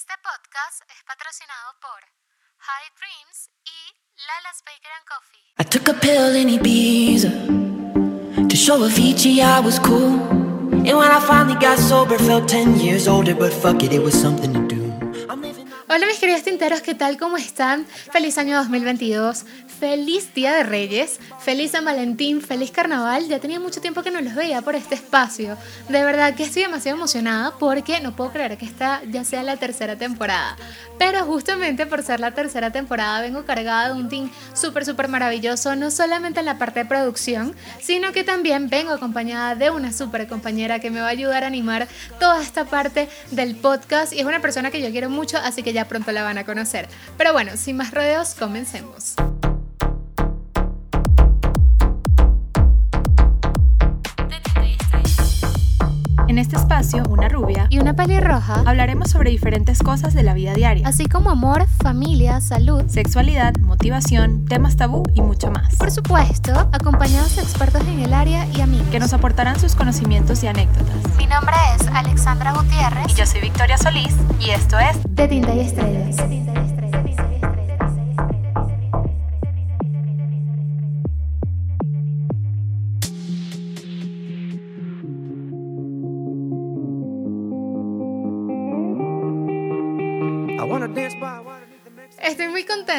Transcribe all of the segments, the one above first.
Este podcast es patrocinado por High Dreams y Lala's Baker and Coffee. I took a pill in Ibiza to show Avicii I was cool. And when I finally got sober, felt 10 years older, but fuck it, it was something to do. Hola mis queridos tinteros, ¿qué tal? ¿Cómo están? Feliz año 2022, feliz Día de Reyes, feliz San Valentín, feliz Carnaval. Ya tenía mucho tiempo que no los veía por este espacio. De verdad que estoy demasiado emocionada porque no puedo creer que esta ya sea la tercera temporada. Pero justamente por ser la tercera temporada vengo cargada de un team súper, súper maravilloso, no solamente en la parte de producción, sino que también vengo acompañada de una súper compañera que me va a ayudar a animar toda esta parte del podcast y es una persona que yo quiero mucho, así que ya pronto la van a conocer. Pero bueno, sin más rodeos, comencemos. En este espacio, una rubia, Y una pelirroja, hablaremos sobre diferentes cosas de la vida diaria, así como amor, familia, salud. sexualidad, motivación, temas tabú y mucho más, Por supuesto, acompañados de expertos en el área y amigos. que nos aportarán sus conocimientos y anécdotas. Mi nombre es Alexandra Gutiérrez. Y yo soy Victoria Solís y esto es de Tinta y Estrellas. I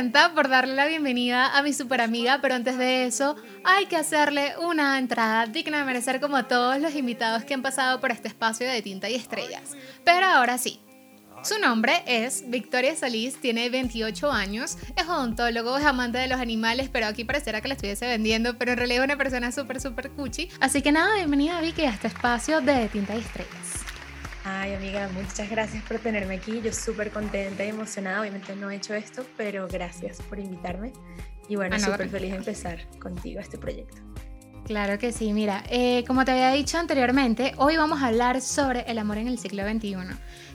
por darle la bienvenida a mi super amiga, pero antes de eso hay que hacerle una entrada digna de merecer como todos los invitados que han pasado por este espacio de Tinta y Estrellas. Pero ahora sí. Su nombre es Victoria Solís, tiene 28 años, es odontólogo, es amante de los animales, pero aquí pareciera que la estuviese vendiendo, pero en realidad es una persona súper, súper cuchi. Así que nada, bienvenida Vicky a este espacio de Tinta y Estrellas. Ay, amiga, muchas gracias por tenerme aquí. Yo súper contenta y emocionada. Obviamente no he hecho esto, pero gracias por invitarme. Y bueno, Ah, súper feliz de empezar contigo este proyecto. Claro que sí, mira, eh, como te había dicho anteriormente, hoy vamos a hablar sobre el amor en el siglo XXI.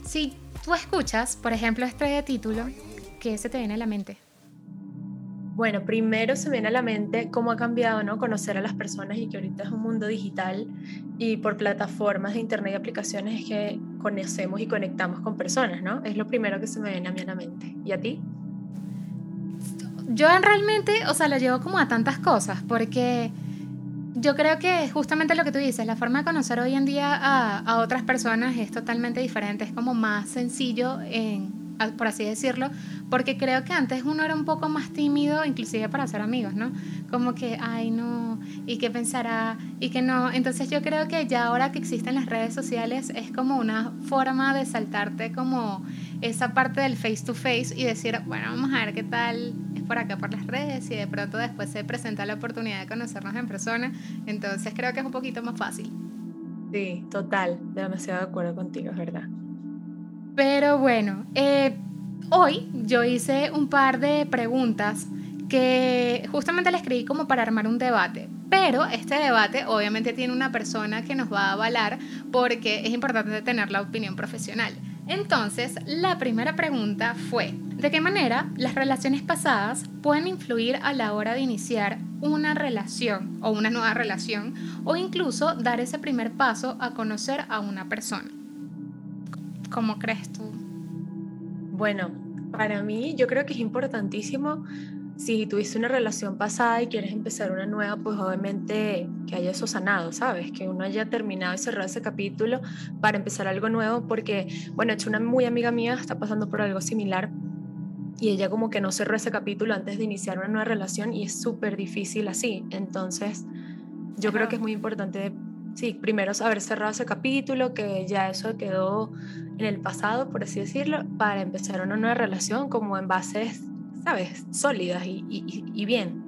Si tú escuchas, por ejemplo, este título, ¿qué se te viene a la mente? Bueno, primero se viene a la mente cómo ha cambiado, ¿no? Conocer a las personas y que ahorita es un mundo digital y por plataformas de internet y aplicaciones es que conocemos y conectamos con personas, ¿no? Es lo primero que se me viene a mí a la mente. ¿Y a ti? Yo en realmente, o sea, lo llevo como a tantas cosas, porque yo creo que justamente lo que tú dices, la forma de conocer hoy en día a, a otras personas es totalmente diferente, es como más sencillo, en, por así decirlo, porque creo que antes uno era un poco más tímido, inclusive para ser amigos, ¿no? Como que, ay, no, y qué pensará, y que no. Entonces yo creo que ya ahora que existen las redes sociales es como una forma de saltarte como esa parte del face to face y decir, bueno, vamos a ver qué tal es por acá por las redes y de pronto después se presenta la oportunidad de conocernos en persona. Entonces creo que es un poquito más fácil. Sí, total, demasiado de acuerdo contigo, es verdad. Pero bueno, eh, hoy yo hice un par de preguntas que justamente le escribí como para armar un debate. Pero este debate obviamente tiene una persona que nos va a avalar porque es importante tener la opinión profesional. Entonces, la primera pregunta fue, ¿de qué manera las relaciones pasadas pueden influir a la hora de iniciar una relación o una nueva relación o incluso dar ese primer paso a conocer a una persona? ¿Cómo crees tú? Bueno, para mí yo creo que es importantísimo si tuviste una relación pasada y quieres empezar una nueva, pues obviamente que haya eso sanado, ¿sabes? Que uno haya terminado y cerrado ese capítulo para empezar algo nuevo, porque, bueno, hecho una muy amiga mía está pasando por algo similar y ella como que no cerró ese capítulo antes de iniciar una nueva relación y es súper difícil así. Entonces, yo creo que es muy importante, sí, primero haber cerrado ese capítulo, que ya eso quedó en el pasado, por así decirlo, para empezar una nueva relación como en bases, ¿sabes? Sólidas y, y- y bien.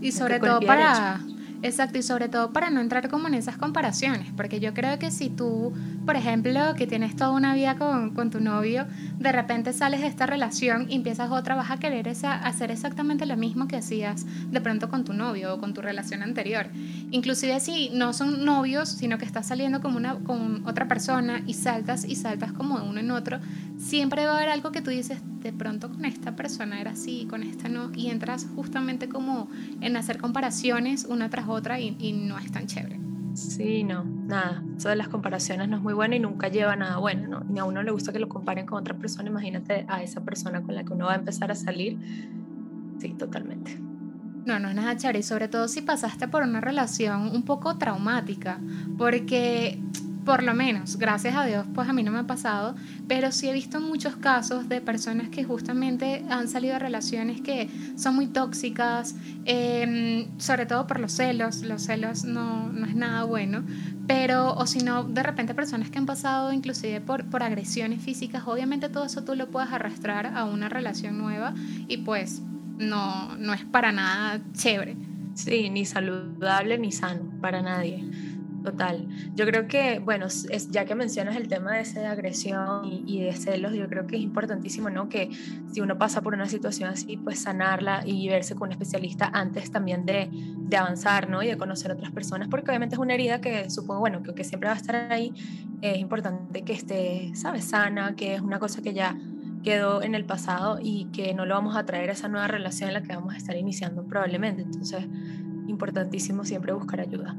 Y sobre todo para... Exacto, y sobre todo para no entrar como en esas comparaciones, porque yo creo que si tú, por ejemplo, que tienes toda una vida con, con tu novio, de repente sales de esta relación y empiezas otra, vas a querer esa, hacer exactamente lo mismo que hacías de pronto con tu novio o con tu relación anterior. Inclusive si no son novios, sino que estás saliendo como una, con otra persona y saltas y saltas como de uno en otro, siempre va a haber algo que tú dices, de pronto con esta persona era así, con esta no, y entras justamente como en hacer comparaciones una tras otra y, y no es tan chévere. Sí, no, nada, eso de las comparaciones no es muy bueno y nunca lleva a nada bueno, ¿no? Ni a uno le gusta que lo comparen con otra persona, imagínate a esa persona con la que uno va a empezar a salir. Sí, totalmente. No, no es nada chévere, y sobre todo si pasaste por una relación un poco traumática, porque por lo menos, gracias a Dios, pues a mí no me ha pasado, pero sí he visto muchos casos de personas que justamente han salido de relaciones que son muy tóxicas, em, sobre todo por los celos, los celos no, no es nada bueno, pero o si no, de repente personas que han pasado inclusive por, por agresiones físicas, obviamente todo eso tú lo puedes arrastrar a una relación nueva y pues no, no es para nada chévere. Sí, ni saludable ni sano para nadie. Total. Yo creo que, bueno, es, ya que mencionas el tema de esa agresión y, de celos, yo creo que es importantísimo, ¿no? Que si uno pasa por una situación así, pues sanarla y verse con un especialista antes también de, de avanzar, ¿no? Y de conocer a otras personas, porque obviamente es una herida que supongo, bueno, que, que siempre va a estar ahí. Es importante que esté, ¿sabes? Sana, que es una cosa que ya quedó en el pasado y que no lo vamos a traer a esa nueva relación en la que vamos a estar iniciando probablemente. Entonces, importantísimo siempre buscar ayuda.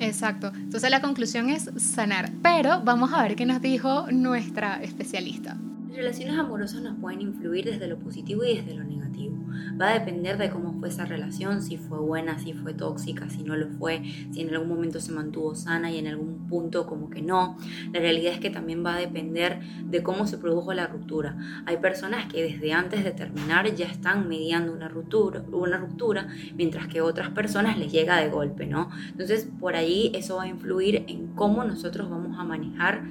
Exacto. Entonces la conclusión es sanar. Pero vamos a ver qué nos dijo nuestra especialista. Las relaciones amorosas nos pueden influir desde lo positivo y desde lo negativo. Va a depender de cómo fue esa relación, si fue buena, si fue tóxica, si no lo fue, si en algún momento se mantuvo sana y en algún punto como que no. La realidad es que también va a depender de cómo se produjo la ruptura. Hay personas que desde antes de terminar ya están mediando una ruptura, una ruptura mientras que otras personas les llega de golpe, ¿no? Entonces por ahí eso va a influir en cómo nosotros vamos a manejar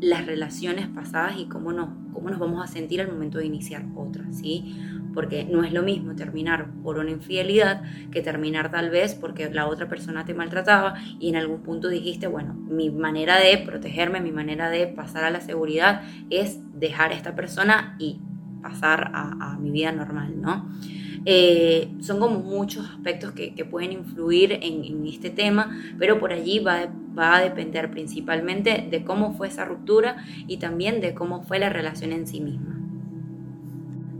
las relaciones pasadas y cómo nos, cómo nos vamos a sentir al momento de iniciar otras, ¿sí? Porque no es lo mismo terminar por una infidelidad que terminar tal vez porque la otra persona te maltrataba y en algún punto dijiste, bueno, mi manera de protegerme, mi manera de pasar a la seguridad es dejar a esta persona y pasar a, mi vida normal, ¿no? Eh, son como muchos aspectos que, pueden influir en, este tema, pero por allí va, va a depender principalmente de cómo fue esa ruptura y también de cómo fue la relación en sí misma.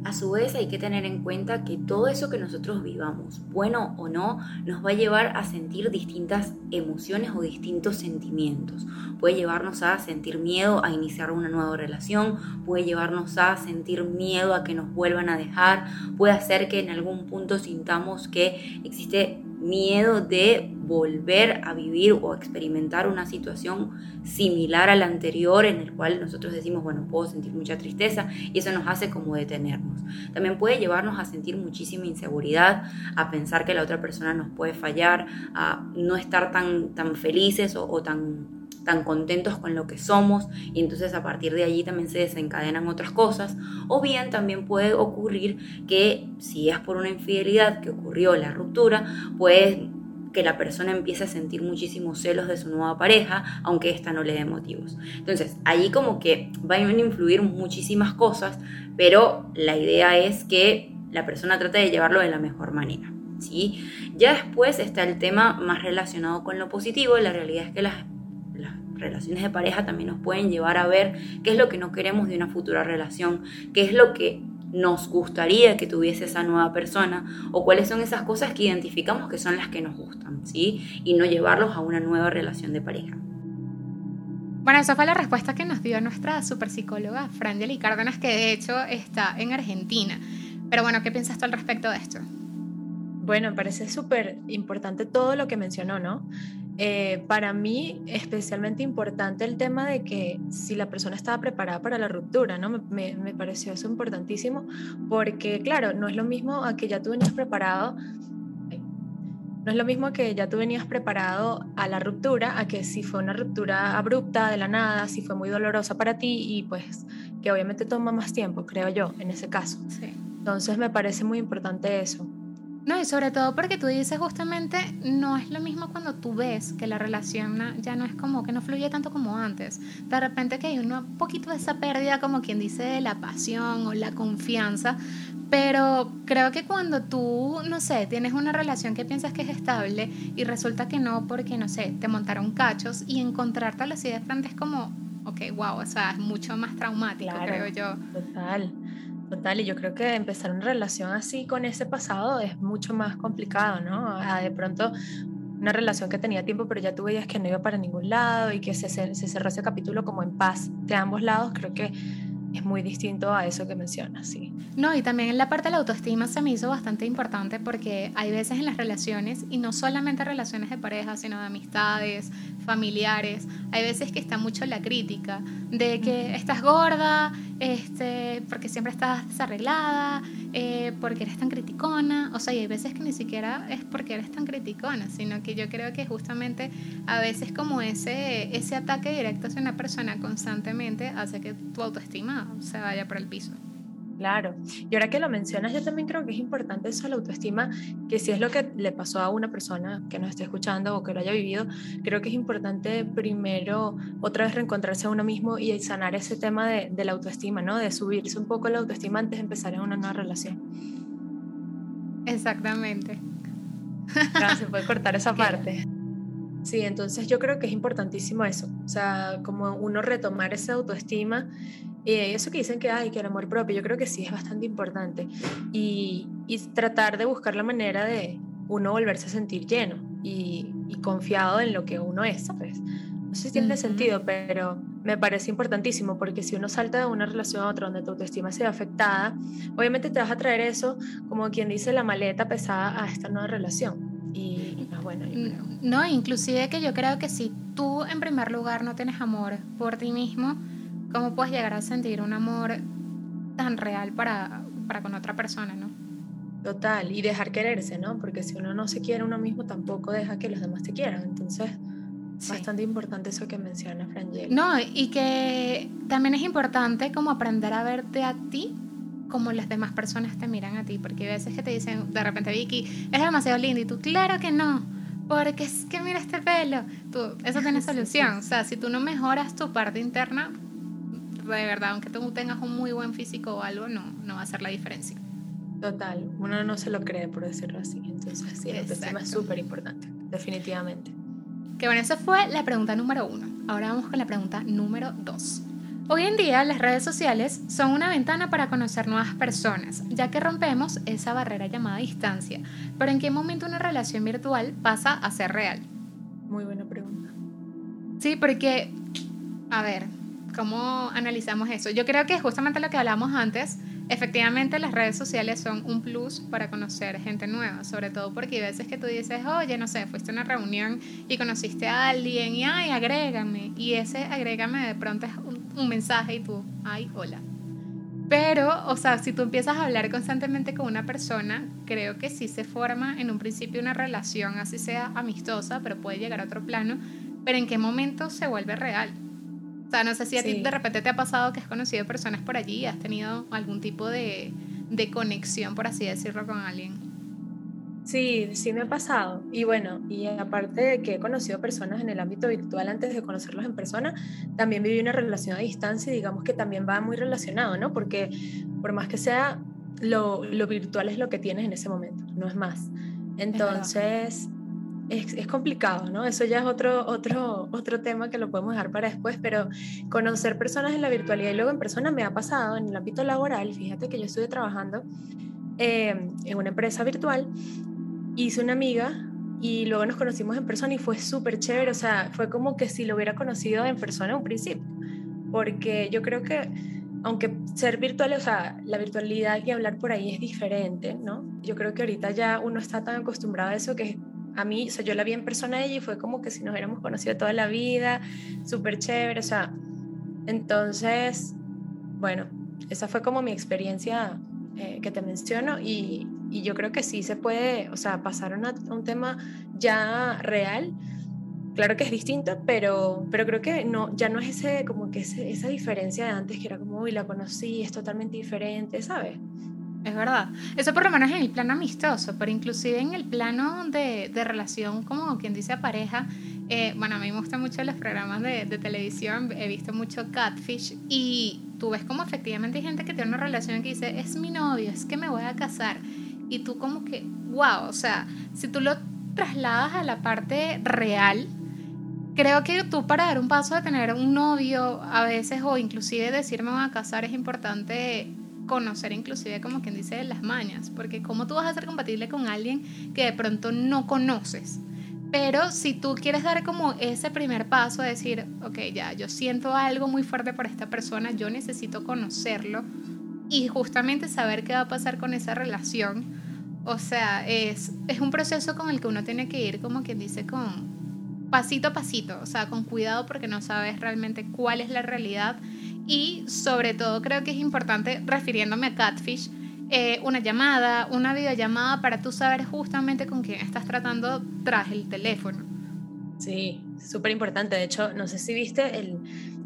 A su vez hay que tener en cuenta que todo eso que nosotros vivamos, bueno o no, nos va a llevar a sentir distintas emociones o distintos sentimientos. Puede llevarnos a sentir miedo a iniciar una nueva relación, puede llevarnos a sentir miedo a que nos vuelvan a dejar, puede hacer que en algún punto sintamos que existe miedo de volver a vivir o experimentar una situación similar a la anterior en el cual nosotros decimos, bueno, puedo sentir mucha tristeza y eso nos hace como detenernos. También puede llevarnos a sentir muchísima inseguridad, a pensar que la otra persona nos puede fallar, a no estar tan, tan felices o, o tan tan contentos con lo que somos y entonces a partir de allí también se desencadenan otras cosas. O bien también puede ocurrir que si es por una infidelidad que ocurrió la ruptura, pues que la persona empiece a sentir muchísimos celos de su nueva pareja, aunque ésta no le dé motivos. Entonces, allí como que van a influir muchísimas cosas, pero la idea es que la persona trate de llevarlo de la mejor manera. ¿sí? Ya después está el tema más relacionado con lo positivo, la realidad es que las relaciones de pareja también nos pueden llevar a ver qué es lo que no queremos de una futura relación, qué es lo que nos gustaría que tuviese esa nueva persona o cuáles son esas cosas que identificamos que son las que nos gustan, ¿sí? Y no llevarlos a una nueva relación de pareja. Bueno, esa fue la respuesta que nos dio nuestra super psicóloga Frangeli Cárdenas, que de hecho está en Argentina. Pero bueno, ¿qué piensas tú al respecto de esto? Bueno, me parece súper importante todo lo que mencionó, ¿no? Eh, para mí, especialmente importante el tema de que si la persona estaba preparada para la ruptura, ¿no? Me, me, pareció eso importantísimo, porque claro, no es lo mismo a que ya tú venías preparado, no es lo mismo que ya tú venías preparado a la ruptura, a que si fue una ruptura abrupta, de la nada, si fue muy dolorosa para ti y pues que obviamente toma más tiempo, creo yo, en ese caso. Sí. Entonces me parece muy importante eso. No, y sobre todo porque tú dices justamente, no es lo mismo cuando tú ves que la relación ya no es como que no fluye tanto como antes. De repente que hay un poquito de esa pérdida, como quien dice, de la pasión o la confianza. Pero creo que cuando tú, no sé, tienes una relación que piensas que es estable y resulta que no porque, no sé, te montaron cachos y encontrarte así de frente es como, ok, wow, o sea, es mucho más traumático, creo yo. Total. Total, y yo creo que empezar una relación así con ese pasado es mucho más complicado, ¿no? de pronto una relación que tenía tiempo, pero ya tú veías que no iba para ningún lado y que se, se cerró ese capítulo como en paz de ambos lados, creo que es muy distinto a eso que mencionas, sí. No, y también en la parte de la autoestima se me hizo bastante importante porque hay veces en las relaciones, y no solamente relaciones de pareja, sino de amistades, familiares, hay veces que está mucho la crítica de que estás gorda, este, porque siempre estás desarreglada, eh, porque eres tan criticona, o sea, y hay veces que ni siquiera es porque eres tan criticona, sino que yo creo que justamente a veces como ese, ese ataque directo hacia una persona constantemente hace que tu autoestima se vaya por el piso. Claro. Y ahora que lo mencionas, yo también creo que es importante eso, la autoestima, que si es lo que le pasó a una persona que nos esté escuchando o que lo haya vivido, creo que es importante primero otra vez reencontrarse a uno mismo y sanar ese tema de, de la autoestima, ¿no? De subirse un poco la autoestima antes de empezar en una nueva relación. Exactamente. Claro, se puede cortar esa parte. Sí, entonces yo creo que es importantísimo eso, o sea, como uno retomar esa autoestima y eso que dicen que hay, que el amor propio, yo creo que sí es bastante importante. Y, y tratar de buscar la manera de uno volverse a sentir lleno y, y confiado en lo que uno es, ¿sabes? No sé si tiene sentido, pero me parece importantísimo porque si uno salta de una relación a otra donde tu autoestima se ve afectada, obviamente te vas a traer eso, como quien dice, la maleta pesada a esta nueva relación. Y no bueno. No, inclusive que yo creo que si tú en primer lugar no tienes amor por ti mismo, ¿cómo puedes llegar a sentir un amor tan real para, para con otra persona, no? Total, y dejar quererse, ¿no? Porque si uno no se quiere uno mismo, tampoco deja que los demás te quieran. Entonces, bastante importante eso que menciona Frangel. No, y que también es importante como aprender a verte a ti como las demás personas te miran a ti, porque hay veces que te dicen de repente, Vicky, eres demasiado linda, y tú, claro que no, porque es que mira este pelo, tú, eso tiene solución, o sea, si tú no mejoras tu parte interna, de verdad, aunque tú tengas un muy buen físico o algo, no, no va a hacer la diferencia. Total, uno no se lo cree, por decirlo así. Entonces, sí, el autoestima es súper importante, definitivamente. Que bueno, esa fue la pregunta número uno. Ahora vamos con la pregunta número dos. Hoy en día las redes sociales son una ventana para conocer nuevas personas, ya que rompemos esa barrera llamada distancia. Pero ¿en qué momento una relación virtual pasa a ser real? Muy buena pregunta. Sí, porque, a ver, ¿Cómo analizamos eso? Yo creo que justamente lo que hablamos antes, efectivamente las redes sociales son un plus para conocer gente nueva, sobre todo porque hay veces que tú dices, oye, no sé, fuiste a una reunión y conociste a alguien y, ay, agrégame. Y ese agrégame de pronto es un, un mensaje y tú, ay, hola. Pero, o sea, si tú empiezas a hablar constantemente con una persona, creo que sí se forma en un principio una relación, así sea amistosa, pero puede llegar a otro plano, pero en qué momento se vuelve real. O sea, no sé si a ti de repente te ha pasado que has conocido personas por allí y has tenido algún tipo de, de conexión, por así decirlo, con alguien. Sí, sí me ha pasado. Y bueno, y aparte de que he conocido personas en el ámbito virtual antes de conocerlos en persona, también viví una relación a distancia y digamos que también va muy relacionado, ¿no? Porque por más que sea, lo, lo virtual es lo que tienes en ese momento, no es más. Entonces, es, complicado, ¿no? Eso ya es otro, otro, otro tema que lo podemos dejar para después, pero conocer personas en la virtualidad y luego en persona me ha pasado en el ámbito laboral. Fíjate que yo estuve trabajando eh, en una empresa virtual, hice una amiga y luego nos conocimos en persona y fue súper chévere, o sea, fue como que si lo hubiera conocido en persona en un principio, porque yo creo que aunque ser virtual, o sea, la virtualidad y hablar por ahí es diferente, ¿no? Yo creo que ahorita ya uno está tan acostumbrado a eso que a mí, o sea, yo la vi en persona a ella y fue como que si nos hubiéramos conocido toda la vida, súper chévere, o sea, entonces, bueno, esa fue como mi experiencia eh, que te menciono y, y, yo creo que sí se puede, o sea, pasar a, un tema ya real. Claro que es distinto, pero, pero creo que no, ya no es ese, como que esa diferencia de antes que era como, uy, la conocí, es totalmente diferente, ¿sabes? Es verdad. Eso por lo menos en el plano amistoso, pero inclusive en el plano de, de relación, como quien dice pareja, eh, bueno, a mí me gustan mucho los programas de, de, televisión, he visto mucho Catfish y tú ves como efectivamente hay gente que tiene una relación que dice, es mi novio, es que me voy a casar. Y tú como que, wow, o sea, si tú lo trasladas a la parte real, creo que tú para dar un paso de tener un novio a veces o inclusive decir me voy a casar es importante conocer inclusive como quien dice las mañas, porque cómo tú vas a ser compatible con alguien que de pronto no conoces. Pero si tú quieres dar como ese primer paso, decir, ok, ya, yo siento algo muy fuerte por esta persona, yo necesito conocerlo y justamente saber qué va a pasar con esa relación. O sea, es, es un proceso con el que uno tiene que ir, como quien dice, con pasito a pasito, o sea, con cuidado porque no sabes realmente cuál es la realidad. Y sobre todo creo que es importante, refiriéndome a Catfish, eh, una llamada, una videollamada para tú saber justamente con quién estás tratando tras el teléfono. Sí, súper importante. De hecho, no sé si viste el,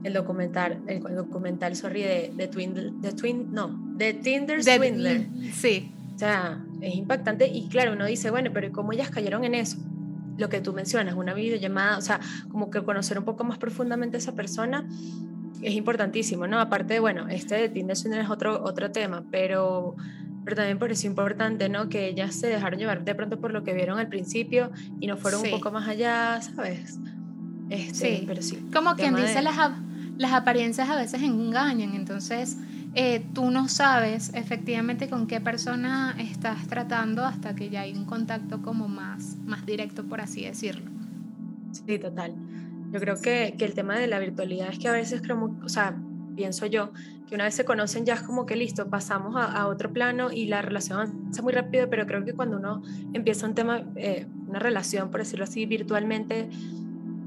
el documental, el, documental, sorry, de, de, Twin, de Twin, no, de Tinder Swindler. Sí. O sea, es impactante y claro, uno dice, bueno, pero ¿cómo ellas cayeron en eso? Lo que tú mencionas, una videollamada, o sea, como que conocer un poco más profundamente a esa persona es importantísimo, ¿no? Aparte, bueno, este de Tinder Swindler es otro, otro tema, pero, pero también por eso importante, ¿no? Que ellas se dejaron llevar de pronto por lo que vieron al principio y no fueron un poco más allá, ¿sabes? Este, sí, pero sí. Como quien dice, las, las apariencias a veces engañan, entonces eh, tú no sabes efectivamente con qué persona estás tratando hasta que ya hay un contacto como más, más directo, por así decirlo. Sí, total. Yo creo que, que el tema de la virtualidad es que a veces, creo, o sea, pienso yo, que una vez se conocen ya es como que listo, pasamos a, otro plano y la relación avanza muy rápido, pero creo que cuando uno empieza un tema, eh, una relación, por decirlo así, virtualmente,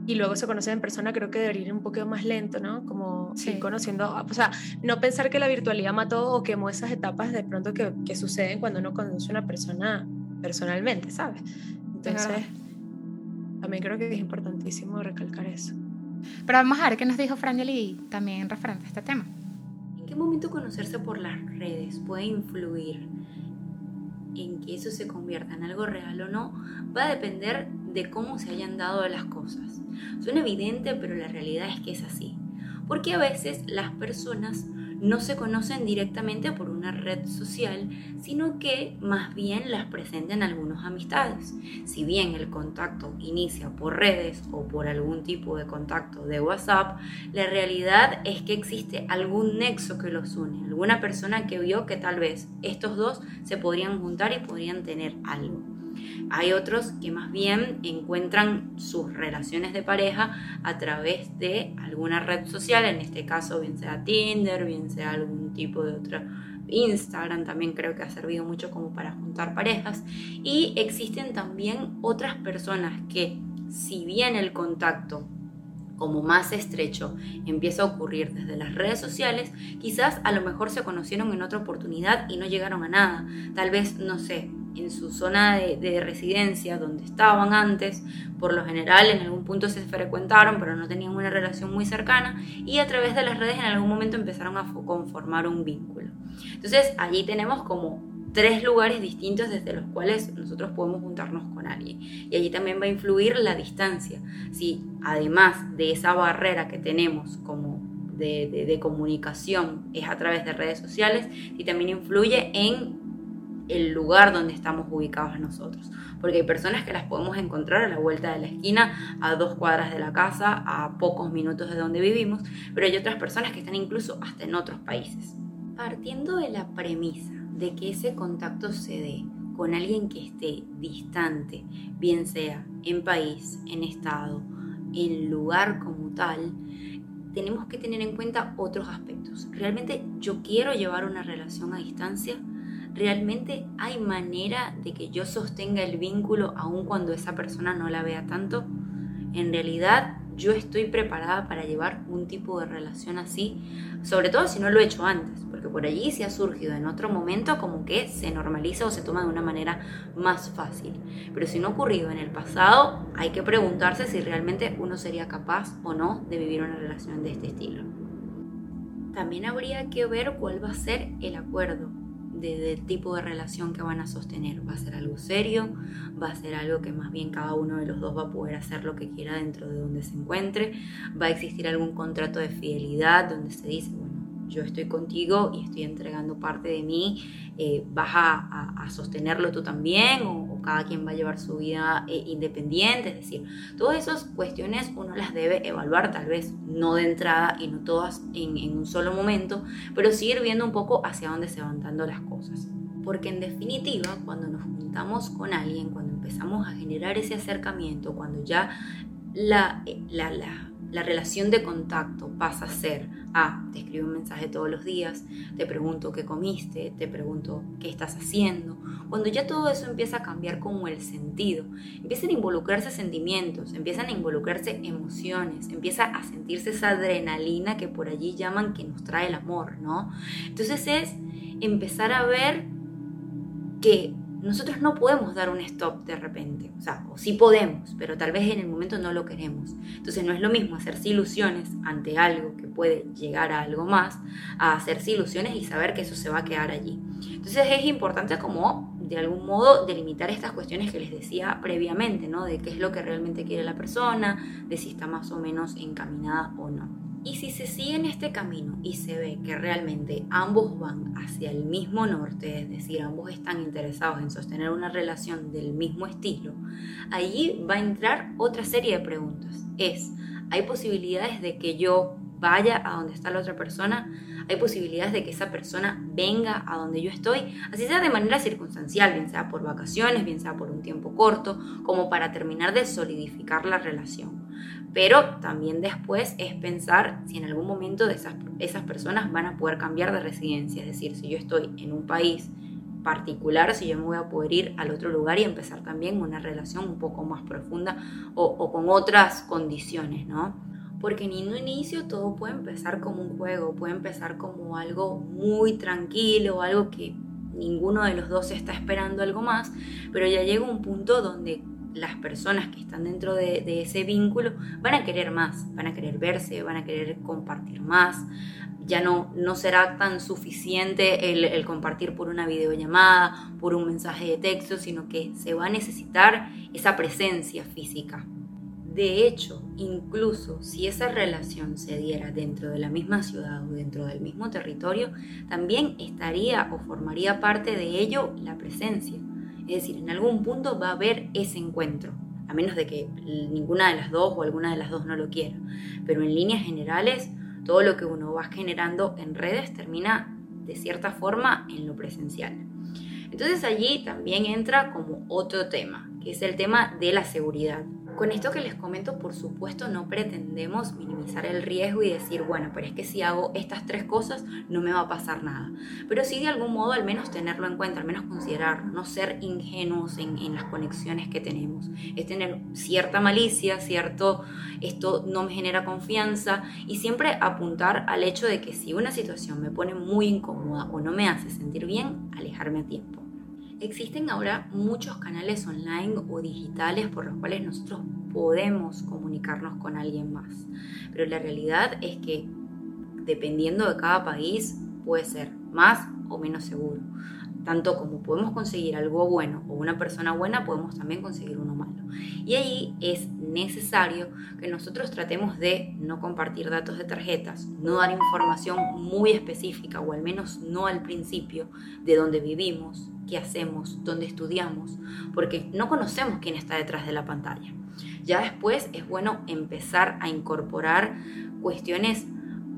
y luego se conocen en persona, creo que debería ir un poco más lento, ¿no? Como ir conociendo, o sea, no pensar que la virtualidad mató o quemó esas etapas de pronto que, que suceden cuando uno conoce a una persona personalmente, ¿sabes? Entonces, también creo que es importantísimo recalcar eso. Pero vamos a ver qué nos dijo Frangeli también referente a este tema. ¿En qué momento conocerse por las redes puede influir en que eso se convierta en algo real o no? Va a depender de cómo se hayan dado las cosas. Suena evidente, pero la realidad es que es así. Porque a veces las personas no se conocen directamente por una red social, sino que más bien las presentan algunas amistades. Si bien el contacto inicia por redes o por algún tipo de contacto de WhatsApp, la realidad es que existe algún nexo que los une, alguna persona que vio que tal vez estos dos se podrían juntar y podrían tener algo. Hay otros que más bien encuentran sus relaciones de pareja a través de alguna red social, en este caso bien sea Tinder, bien sea algún tipo de otra Instagram también creo que ha servido mucho como para juntar parejas y existen también otras personas que si bien el contacto como más estrecho empieza a ocurrir desde las redes sociales, quizás a lo mejor se conocieron en otra oportunidad y no llegaron a nada. Tal vez, no sé, en su zona de, residencia donde estaban antes, por lo general en algún punto se frecuentaron, pero no tenían una relación muy cercana y a través de las redes en algún momento empezaron a conformar un vínculo. Entonces allí tenemos como tres lugares distintos desde los cuales nosotros podemos juntarnos con alguien. Y allí también va a influir la distancia. Si además de esa barrera que tenemos como de, de comunicación es a través de redes sociales, y también influye en el lugar donde estamos ubicados nosotros. Porque hay personas que las podemos encontrar a la vuelta de la esquina, a dos cuadras de la casa, a pocos minutos de donde vivimos, pero hay otras personas que están incluso hasta en otros países. Partiendo de la premisa de que ese contacto se dé con alguien que esté distante, bien sea en país, en estado, en lugar como tal, tenemos que tener en cuenta otros aspectos. ¿Realmente yo quiero llevar una relación a distancia? ¿Realmente hay manera de que yo sostenga el vínculo aun cuando esa persona no la vea tanto? En realidad yo estoy preparada para llevar un tipo de relación así, sobre todo si no lo he hecho antes, porque por allí se ha surgido en otro momento como que se normaliza o se toma de una manera más fácil. Pero si no ha ocurrido en el pasado, hay que preguntarse si realmente uno sería capaz o no de vivir una relación de este estilo. También habría que ver cuál va a ser el acuerdo del tipo de relación que van a sostener. ¿Va a ser algo serio? ¿Va a ser algo que más bien cada uno de los dos va a poder hacer lo que quiera dentro de donde se encuentre? ¿Va a existir algún contrato de fidelidad donde se dice, bueno, yo estoy contigo y estoy entregando parte de mí, eh, vas a, sostenerlo tú también cada quien va a llevar su vida eh, independiente, es decir, todas esas cuestiones uno las debe evaluar tal vez no de entrada y no todas en, un solo momento, pero sí viendo un poco hacia dónde se van dando las cosas. Porque en definitiva, cuando nos juntamos con alguien, cuando empezamos a generar ese acercamiento, cuando ya la, la, la, la relación de contacto pasa a ser Ah, te escribo un mensaje todos los días, te pregunto qué comiste, te pregunto qué estás haciendo. Cuando ya todo eso empieza a cambiar como el sentido, empiezan a involucrarse sentimientos, empiezan a involucrarse emociones, empieza a sentirse esa adrenalina que por allí llaman que nos trae el amor, ¿no? Entonces es empezar a ver que nosotros no podemos dar un stop de repente, o sea, o sí podemos, pero tal vez en el momento no lo queremos. Entonces no es lo mismo hacerse ilusiones ante algo que puede llegar a algo más, a hacerse ilusiones y saber que eso se va a quedar allí. Entonces es importante como de algún modo delimitar estas cuestiones que les decía previamente, ¿no? De qué es lo que realmente quiere la persona, de si está más o menos encaminada o no. Y si se sigue en este camino y se ve que realmente ambos van hacia el mismo norte, es decir, ambos están interesados en sostener una relación del mismo estilo, allí va a entrar otra serie de preguntas. Es, ¿hay posibilidades de que yo vaya a donde está la otra persona? ¿Hay posibilidades de que esa persona venga a donde yo estoy? Así sea de manera circunstancial, bien sea por vacaciones, bien sea por un tiempo corto, como para terminar de solidificar la relación. Pero también después es pensar si en algún momento esas, esas personas van a poder cambiar de residencia. Es decir, si yo estoy en un país particular, si yo me voy a poder ir al otro lugar y empezar también una relación un poco más profunda o, o con otras condiciones, ¿no? Porque en un inicio todo puede empezar como un juego, puede empezar como algo muy tranquilo, algo que ninguno de los dos está esperando algo más, pero ya llega un punto donde las personas que están dentro de, ese vínculo van a querer más, van a querer verse, van a querer compartir más. Ya no, no será tan suficiente el, el compartir por una videollamada, por un mensaje de texto, sino que se va a necesitar esa presencia física. De hecho, incluso si esa relación se diera dentro de la misma ciudad o dentro del mismo territorio, también estaría o formaría parte de ello la presencia. Es decir, en algún punto va a haber ese encuentro, a menos de que ninguna de las dos o alguna de las dos no lo quiera. Pero en líneas generales, todo lo que uno va generando en redes termina de cierta forma en lo presencial. Entonces allí también entra como otro tema, que es el tema de la seguridad. Con esto que les comento, por supuesto, no pretendemos minimizar el riesgo y decir, bueno, pero es que si hago estas tres cosas no me va a pasar nada. Pero sí de algún modo al menos tenerlo en cuenta, al menos considerarlo, no ser ingenuos en, en las conexiones que tenemos. Es tener cierta malicia, cierto, esto no me genera confianza y siempre apuntar al hecho de que si una situación me pone muy incómoda o no me hace sentir bien, alejarme a tiempo. Existen ahora muchos canales online o digitales por los cuales nosotros podemos comunicarnos con alguien más. Pero la realidad es que dependiendo de cada país puede ser más o menos seguro. Tanto como podemos conseguir algo bueno o una persona buena, podemos también conseguir uno malo. Y ahí es necesario que nosotros tratemos de no compartir datos de tarjetas, no dar información muy específica o al menos no al principio de dónde vivimos, qué hacemos, dónde estudiamos, porque no conocemos quién está detrás de la pantalla. Ya después es bueno empezar a incorporar cuestiones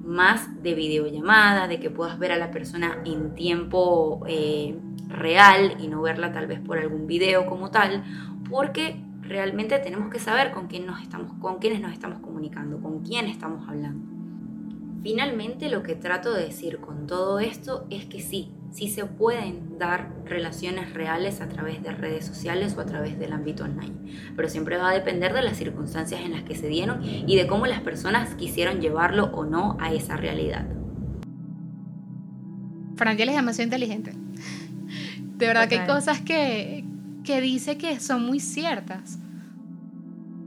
más de videollamada, de que puedas ver a la persona en tiempo eh, real y no verla tal vez por algún video como tal, porque realmente tenemos que saber con quién nos estamos, con quiénes nos estamos comunicando, con quién estamos hablando. Finalmente lo que trato de decir con todo esto es que sí, si se pueden dar relaciones reales a través de redes sociales o a través del ámbito online. Pero siempre va a depender de las circunstancias en las que se dieron y de cómo las personas quisieron llevarlo o no a esa realidad. Frankel es demasiado inteligente. De verdad que hay cosas que, que dice que son muy ciertas.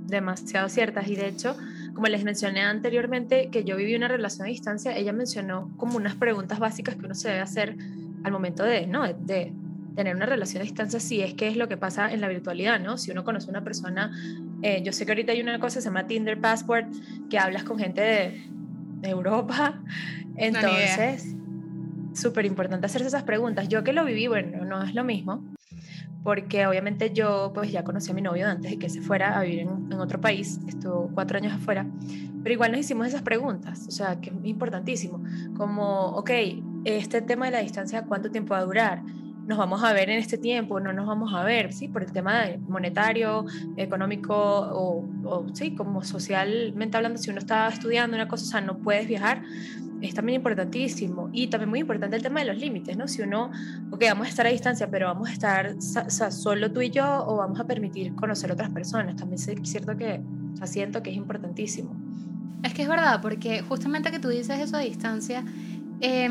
Demasiado ciertas y de hecho como les mencioné anteriormente, que yo viví una relación a distancia, ella mencionó como unas preguntas básicas que uno se debe hacer al momento de, ¿no? de, tener una relación a distancia, si es que es lo que pasa en la virtualidad, ¿no? Si uno conoce a una persona, eh, yo sé que ahorita hay una cosa que se llama Tinder Passport, que hablas con gente de, Europa, entonces, súper importante hacerse esas preguntas. Yo que lo viví, bueno, no es lo mismo, porque obviamente yo pues ya conocí a mi novio antes de que se fuera a vivir en, en otro país, estuvo cuatro años afuera, pero igual nos hicimos esas preguntas, o sea, que es importantísimo, como, ok, este tema de la distancia, ¿cuánto tiempo va a durar? Nos vamos a ver en este tiempo, no nos vamos a ver, ¿sí? Por el tema monetario, económico o, o, sí, como socialmente hablando, si uno está estudiando una cosa, o sea, no puedes viajar, es también importantísimo. Y también muy importante el tema de los límites, ¿no? Si uno, ok, vamos a estar a distancia, pero vamos a estar o sea, solo tú y yo o vamos a permitir conocer otras personas. También es cierto que, o siento que es importantísimo. Es que es verdad, porque justamente que tú dices eso a distancia, eh,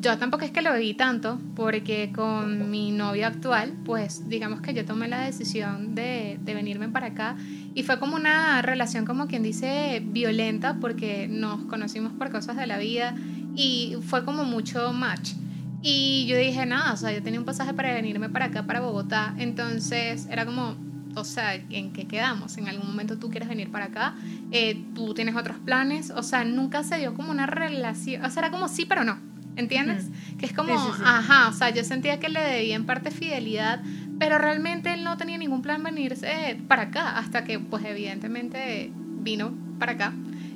yo tampoco es que lo vi tanto, porque con mi novio actual, pues digamos que yo tomé la decisión de, de, venirme para acá y fue como una relación, como quien dice, violenta, porque nos conocimos por cosas de la vida y fue como mucho match. Y yo dije, nada, o sea, yo tenía un pasaje para venirme para acá, para Bogotá, entonces era como, o sea, ¿en qué quedamos? En algún momento tú quieres venir para acá, eh, tú tienes otros planes, o sea, nunca se dio como una relación, o sea, era como sí, pero no ¿entiendes? Que es como, ajá, o sea, yo sentía que le debía en parte fidelidad, pero realmente él no tenía ningún plan venirse para acá, hasta que pues evidentemente vino para acá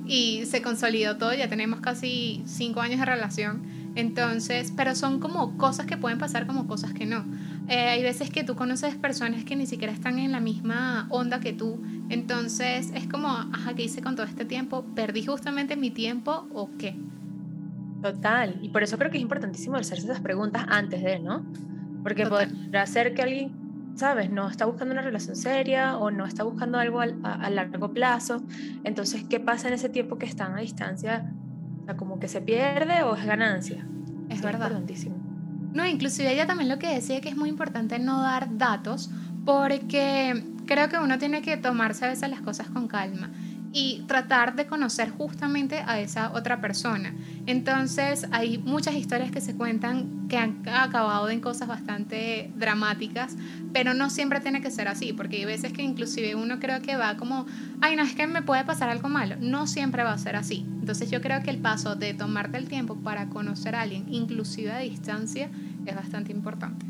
y se consolidó todo, ya tenemos casi cinco años de relación, entonces, pero son como cosas que pueden pasar como cosas que no. Eh, hay veces que tú conoces personas que ni siquiera están en la misma onda que tú, entonces es como, ajá, ¿qué hice con todo este tiempo? ¿Perdí justamente mi tiempo o qué? Total, y por eso creo que es importantísimo hacerse esas preguntas antes de, ¿no? Porque podrá ser que alguien, ¿sabes? No está buscando una relación seria o no está buscando algo a, largo plazo. Entonces, ¿qué pasa en ese tiempo que están a distancia? O sea, como que se pierde o es ganancia. Es verdad. importantísimo. No, inclusive ella también lo que decía que es muy importante no dar datos porque creo que uno tiene que tomarse a veces las cosas con calma y tratar de conocer justamente a esa otra persona. Entonces hay muchas historias que se cuentan que han acabado en cosas bastante dramáticas, pero no siempre tiene que ser así, porque hay veces que inclusive uno creo que va como, ay, no, es que me puede pasar algo malo. No siempre va a ser así. Entonces yo creo que el paso de tomarte el tiempo para conocer a alguien, inclusive a distancia, es bastante importante.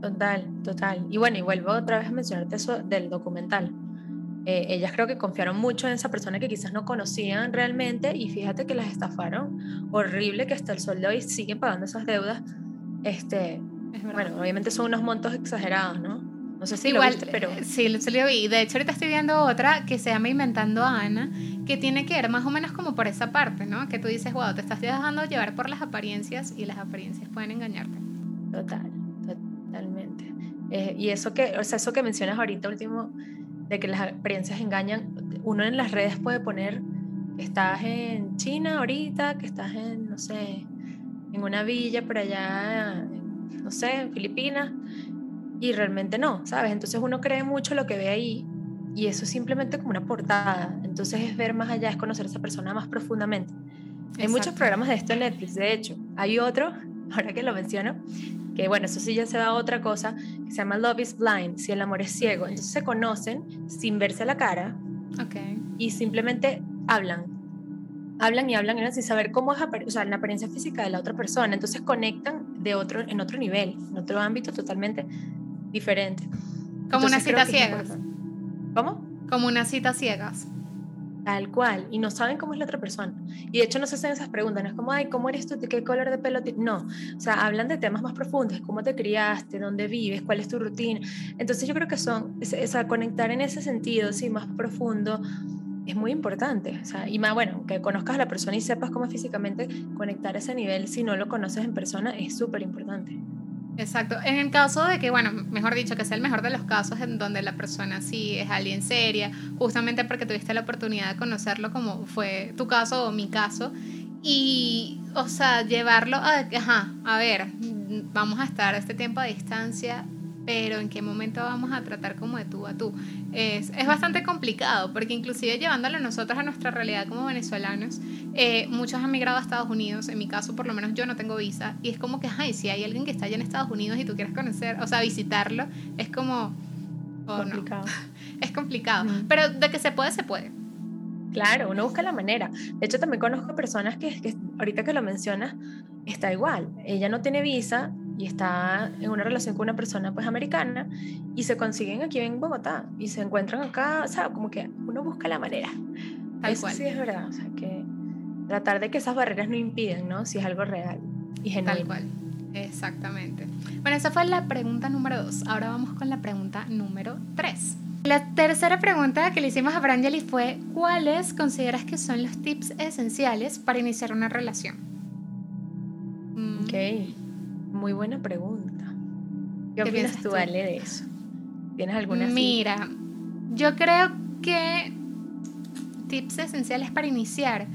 Total, total. Y bueno, y vuelvo otra vez a mencionarte eso del documental eh, ellas creo que confiaron mucho en esa persona que quizás no conocían realmente y fíjate que las estafaron. Horrible que hasta el sol de hoy siguen pagando esas deudas. Este, bueno, obviamente son unos montos exagerados, ¿no? No sé si Igual, lo viste, pero... Eh, sí, lo vi. De hecho, ahorita estoy viendo otra que se llama Inventando a Ana, que tiene que ver más o menos como por esa parte, ¿no? Que tú dices, wow, te estás dejando llevar por las apariencias y las apariencias pueden engañarte. Total, totalmente. Eh, y eso que, o sea, eso que mencionas ahorita último, de que las experiencias engañan. Uno en las redes puede poner que estás en China ahorita, que estás en, no sé, en una villa por allá, no sé, en Filipinas, y realmente no, ¿sabes? Entonces uno cree mucho lo que ve ahí y eso es simplemente como una portada. Entonces es ver más allá, es conocer a esa persona más profundamente. Hay muchos programas de esto en Netflix, de hecho. Hay otro, ahora que lo menciono, que bueno, eso sí ya se da otra cosa, que se llama Love is Blind, si el amor es ciego. Entonces se conocen sin verse a la cara okay. y simplemente hablan. Hablan y hablan sin saber cómo es o sea, la apariencia física de la otra persona. Entonces conectan de otro, en otro nivel, en otro ámbito totalmente diferente. Como una cita ciegas. ¿Cómo? Como una cita ciegas. Tal cual, y no saben cómo es la otra persona. Y de hecho no se hacen esas preguntas, no es como, ay, ¿cómo eres tú? ¿Qué color de pelo? No, o sea, hablan de temas más profundos, cómo te criaste, dónde vives, cuál es tu rutina. Entonces yo creo que son, o sea, conectar en ese sentido, sí, más profundo, es muy importante. O sea, y más, bueno, que conozcas a la persona y sepas cómo físicamente, conectar a ese nivel, si no lo conoces en persona, es súper importante. Exacto. En el caso de que, bueno, mejor dicho, que sea el mejor de los casos en donde la persona sí es alguien seria, justamente porque tuviste la oportunidad de conocerlo como fue tu caso o mi caso, y, o sea, llevarlo a, ajá, a ver, vamos a estar este tiempo a distancia, pero en qué momento vamos a tratar como de tú a tú. Es, es bastante complicado, porque inclusive llevándolo nosotros a nuestra realidad como venezolanos, eh, muchos han migrado a Estados Unidos, en mi caso por lo menos yo no tengo visa, y es como que, ay, si hay alguien que está allá en Estados Unidos y tú quieres conocer, o sea, visitarlo, es como... Oh, complicado. Es complicado, pero de que se puede, se puede. Claro, uno busca la manera. De hecho, también conozco personas que, que ahorita que lo mencionas, está igual. Ella no tiene visa y está en una relación con una persona pues americana y se consiguen aquí en Bogotá y se encuentran acá, o sea, como que uno busca la manera. Tal Eso sí es verdad, o sea, que tratar de que esas barreras no impiden, ¿no? Si es algo real y genuino. Tal cual. Exactamente. Bueno, esa fue la pregunta número dos. Ahora vamos con la pregunta número tres. La tercera pregunta que le hicimos a Brangeli fue, ¿cuáles consideras que son los tips esenciales para iniciar una relación? Mm. Ok, muy buena pregunta. ¿Qué, opinas tú, Ale, de eso? ¿Tienes alguna? Mira, yo creo que tips esenciales para iniciar.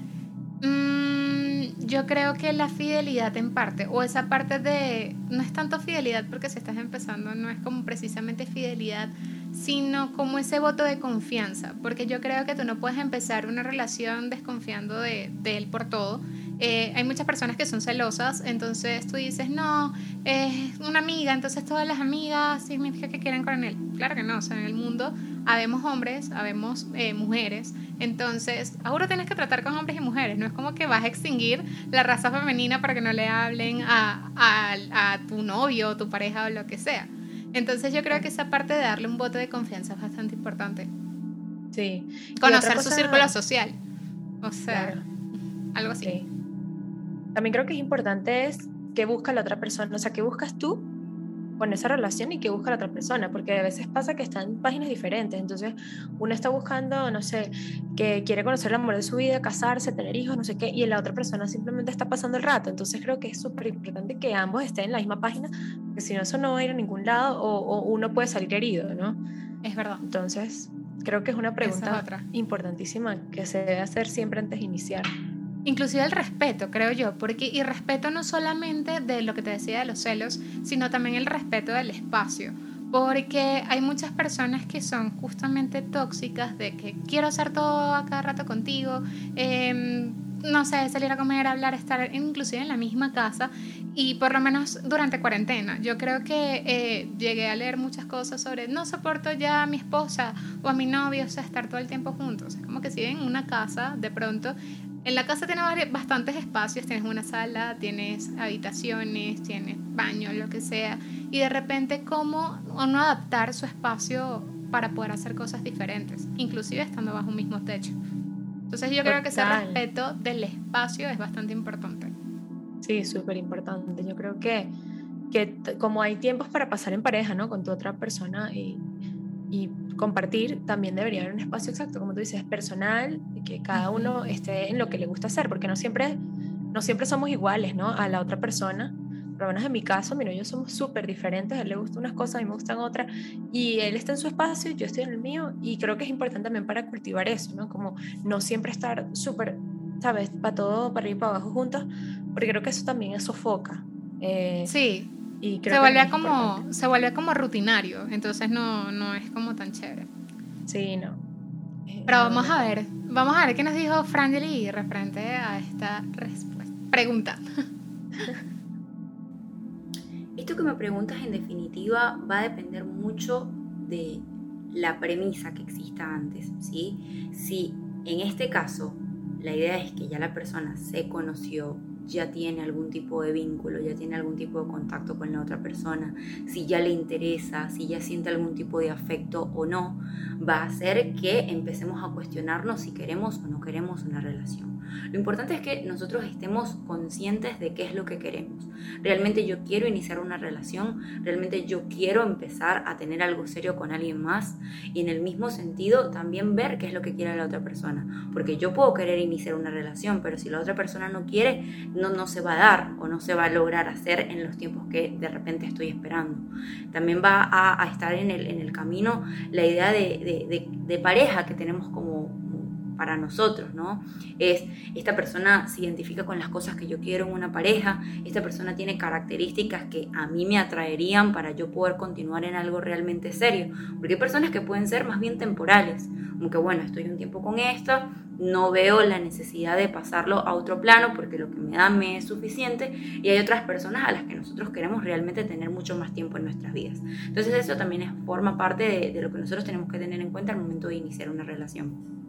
Mm, yo creo que la fidelidad en parte, o esa parte de, no es tanto fidelidad porque si estás empezando, no es como precisamente fidelidad, sino como ese voto de confianza, porque yo creo que tú no puedes empezar una relación desconfiando de, él por todo. Eh, hay muchas personas que son celosas, entonces tú dices, no, es una amiga, entonces todas las amigas significa que quieren con él. Claro que no, o sea, en el mundo habemos hombres, habemos eh, mujeres, entonces ahora tienes que tratar con hombres y mujeres, no es como que vas a extinguir la raza femenina para que no le hablen a, a tu novio o tu pareja o lo que sea. Entonces yo creo que esa parte de darle un voto de confianza es bastante importante. Sí. Conocer su círculo social. O sea, algo así. También creo que es importante es qué busca la otra persona, o sea, qué buscas tú con esa relación y qué busca la otra persona, porque a veces pasa que están en páginas diferentes, entonces uno está buscando, no sé, que quiere conocer el amor de su vida, casarse, tener hijos, no sé qué, y la otra persona simplemente está pasando el rato, entonces creo que es súper importante que ambos estén en la misma página, porque si no eso no va a ir a ningún lado o, uno puede salir herido, ¿no? Es verdad. Entonces, creo que es una pregunta importantísima que se debe hacer siempre antes de iniciar. Inclusive el respeto, creo yo, porque y respeto no solamente de lo que te decía de los celos, sino también el respeto del espacio, porque hay muchas personas que son justamente tóxicas de que quiero hacer todo a cada rato contigo, em, no sé, salir a comer, hablar, estar inclusive en la misma casa y por lo menos durante cuarentena. Yo creo que eh, llegué a leer muchas cosas sobre no soporto ya a mi esposa o a mi novio, o estar todo el tiempo juntos. Es como que si en una casa, de pronto en la casa tienes bastantes espacios, tienes una sala, tienes habitaciones, tienes baño, lo que sea, y de repente cómo no adaptar su espacio para poder hacer cosas diferentes, inclusive estando bajo un mismo techo. Entonces yo creo que ese respeto del espacio es bastante importante. Sí, súper importante. Yo creo que, que como hay tiempos para pasar en pareja, ¿no? Con tu otra persona y y compartir también debería haber un espacio exacto, como tú dices, personal, que cada uno esté en lo que le gusta hacer, porque no siempre, no siempre somos iguales, ¿no? A la otra persona. Por lo menos en mi caso, mi novio somos súper diferentes, a él le gustan unas cosas, a mí me gustan otras, y él está en su espacio, yo estoy en el mío, y creo que es importante también para cultivar eso, ¿no? Como no siempre estar súper, ¿sabes? Para todo, para ir para abajo juntos, porque creo que eso también sofoca. Eh, sí, se vuelve como se vuelve como rutinario, entonces no, no es como tan chévere. Sí, no. Pero vamos a ver, vamos a ver qué nos dijo Frangeli referente a esta pregunta. Esto que me preguntas en definitiva va a depender mucho de la premisa que exista antes, ¿sí? Si en este caso la idea es que ya la persona se conoció, ya tiene algún tipo de vínculo, ya tiene algún tipo de contacto con la otra persona, si ya le interesa, si ya siente algún tipo de afecto o no, va a hacer que empecemos a cuestionarnos si queremos o no queremos una relación. Lo importante es que nosotros estemos conscientes de qué es lo que queremos. Realmente yo quiero iniciar una relación, realmente yo quiero empezar a tener algo serio con alguien más y en el mismo sentido también ver qué es lo que quiere la otra persona. Porque yo puedo querer iniciar una relación, pero si la otra persona no quiere, no, no se va a dar o no se va a lograr hacer en los tiempos que de repente estoy esperando. También va a, estar en el, en el camino la idea de, de pareja que tenemos como para nosotros, ¿no? Es, esta persona se identifica con las cosas que yo quiero en una pareja, esta persona tiene características que a mí me atraerían para yo poder continuar en algo realmente serio, porque hay personas que pueden ser más bien temporales, aunque bueno, estoy un tiempo con esto, no veo la necesidad de pasarlo a otro plano porque lo que me da me es suficiente y hay otras personas a las que nosotros queremos realmente tener mucho más tiempo en nuestras vidas. Entonces eso también forma parte de, de lo que nosotros tenemos que tener en cuenta al momento de iniciar una relación.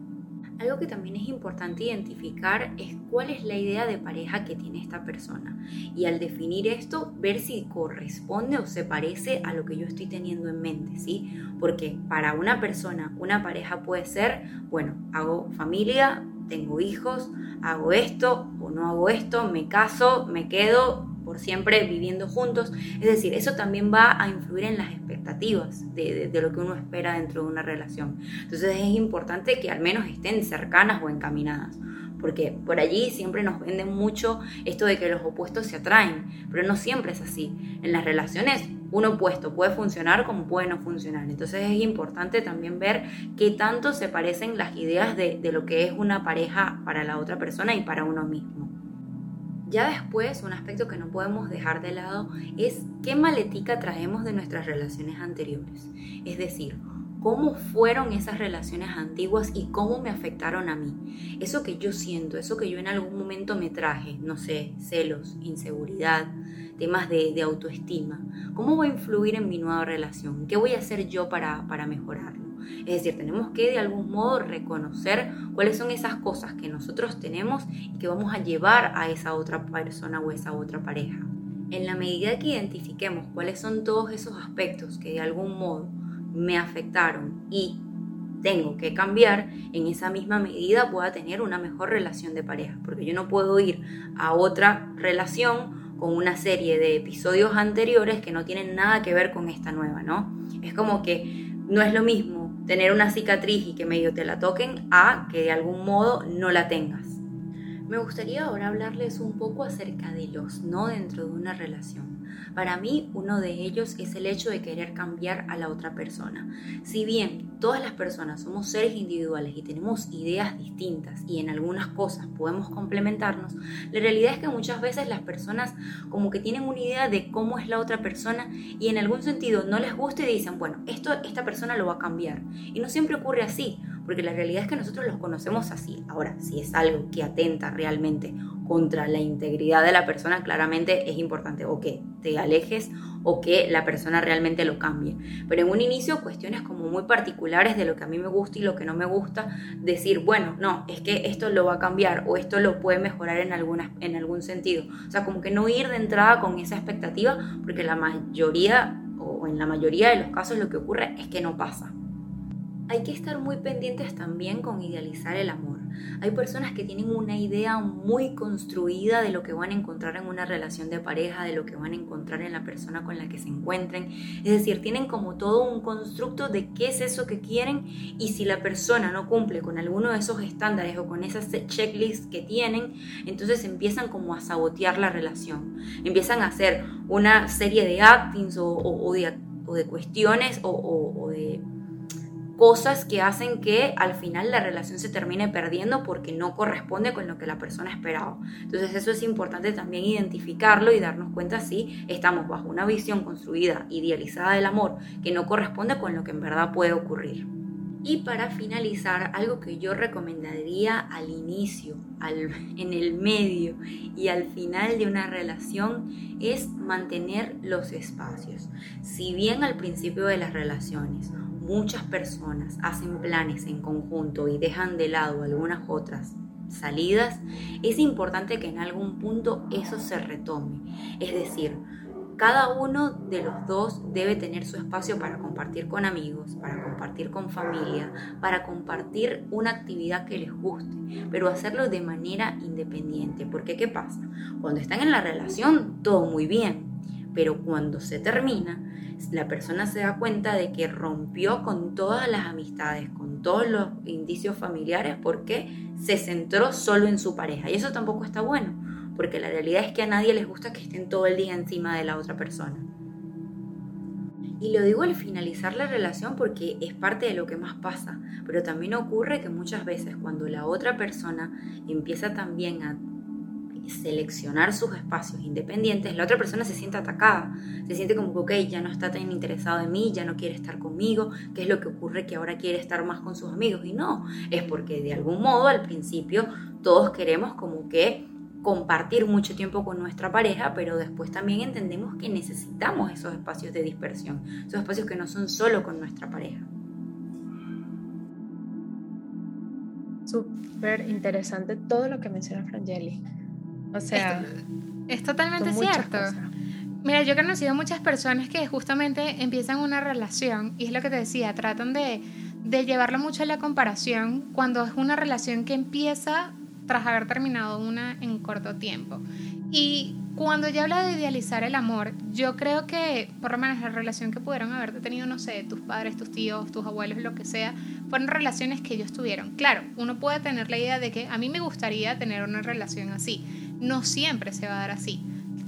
Algo que también es importante identificar es cuál es la idea de pareja que tiene esta persona. Y al definir esto, ver si corresponde o se parece a lo que yo estoy teniendo en mente, ¿sí? Porque para una persona, una pareja puede ser, bueno, hago familia, tengo hijos, hago esto o no hago esto, me caso, me quedo, por siempre viviendo juntos. Es decir, eso también va a influir en las expectativas de, lo que uno espera dentro de una relación. Entonces es importante que al menos estén cercanas o encaminadas porque por allí siempre nos venden mucho esto de que los opuestos se atraen, pero no siempre es así. En las relaciones un opuesto puede funcionar como puede no funcionar. Entonces es importante también ver qué tanto se parecen las ideas de, de lo que es una pareja para la otra persona y para uno mismo. Ya después, un aspecto que no podemos dejar de lado es qué maletica traemos de nuestras relaciones anteriores. Es decir, cómo fueron esas relaciones antiguas y cómo me afectaron a mí. Eso que yo siento, eso que yo en algún momento me traje, no sé, celos, inseguridad, temas de, autoestima, ¿cómo va a influir en mi nueva relación? ¿Qué voy a hacer yo para, para mejorarlo? Es decir, tenemos que de algún modo reconocer cuáles son esas cosas que nosotros tenemos y que vamos a llevar a esa otra persona o esa otra pareja. En la medida que identifiquemos cuáles son todos esos aspectos que de algún modo me afectaron y tengo que cambiar, en esa misma medida pueda tener una mejor relación de pareja, porque yo no puedo ir a otra relación con una serie de episodios anteriores que no tienen nada que ver con esta nueva, ¿no? Es como que no es lo mismo tener una cicatriz y que medio te la toquen a que de algún modo no la tengas. Me gustaría ahora hablarles un poco acerca de los no dentro de una relación. Para mí, uno de ellos es el hecho de querer cambiar a la otra persona. Si bien todas las personas somos seres individuales y tenemos ideas distintas y en algunas cosas podemos complementarnos, la realidad es que muchas veces las personas como que tienen una idea de cómo es la otra persona y en algún sentido no les gusta y dicen, bueno, esto esta persona lo va a cambiar. Y no siempre ocurre así, porque la realidad es que nosotros los conocemos así. Ahora, si es algo que atenta realmente contra la integridad de la persona, claramente es importante o que te alejes o que la persona realmente lo cambie. Pero en un inicio, cuestiones como muy particulares de lo que a mí me gusta y lo que no me gusta, decir, bueno, no, es que esto lo va a cambiar o esto lo puede mejorar en, alguna, en algún sentido. O sea, como que no ir de entrada con esa expectativa, porque la mayoría o en la mayoría de los casos lo que ocurre es que no pasa. Hay que estar muy pendientes también con idealizar el amor. Hay personas que tienen una idea muy construida de lo que van a encontrar en una relación de pareja, de lo que van a encontrar en la persona con la que se encuentren. Es decir, tienen como todo un constructo de qué es eso que quieren y si la persona no cumple con alguno de esos estándares o con esas checklists que tienen, entonces empiezan como a sabotear la relación. Empiezan a hacer una serie de actings o, de, cuestiones o de cosas que hacen que al final la relación se termine perdiendo porque no corresponde con lo que la persona esperaba. Entonces eso es importante también identificarlo y darnos cuenta si estamos bajo una visión construida, idealizada del amor, que no corresponde con lo que en verdad puede ocurrir. Y para finalizar, algo que yo recomendaría al inicio, en el medio y al final de una relación es mantener los espacios. Si bien al principio de las relaciones muchas personas hacen planes en conjunto y dejan de lado algunas otras salidas, es importante que en algún punto eso se retome. Es decir, cada uno de los dos debe tener su espacio para compartir con amigos, para compartir con familia, para compartir una actividad que les guste, pero hacerlo de manera independiente. Porque ¿qué pasa? Cuando están en la relación, todo muy bien, pero cuando se termina, la persona se da cuenta de que rompió con todas las amistades, con todos los indicios familiares, porque se centró solo en su pareja. Y eso tampoco está bueno, porque la realidad es que a nadie les gusta que estén todo el día encima de la otra persona. Y lo digo al finalizar la relación porque es parte de lo que más pasa, pero también ocurre que muchas veces cuando la otra persona empieza también a seleccionar sus espacios independientes, la otra persona se siente atacada, se siente como que, ok, ya no está tan interesado en mí, ya no quiere estar conmigo, ¿qué es lo que ocurre que ahora quiere estar más con sus amigos? Y no, es porque de algún modo al principio todos queremos como que compartir mucho tiempo con nuestra pareja, pero después también entendemos que necesitamos esos espacios de dispersión, esos espacios que no son solo con nuestra pareja. Súper interesante todo lo que menciona Frangeli. O sea, es, totalmente cierto. Mira, yo he conocido muchas personas que justamente empiezan una relación y es lo que te decía, tratan de, de llevarlo mucho a la comparación cuando es una relación que empieza tras haber terminado una en corto tiempo. Y cuando ella habla de idealizar el amor, yo creo que, por lo menos la relación que pudieron haber tenido, no sé, tus padres, tus tíos, tus abuelos, lo que sea, fueron relaciones que ellos tuvieron. Claro, uno puede tener la idea de que a mí me gustaría tener una relación así. No siempre se va a dar así.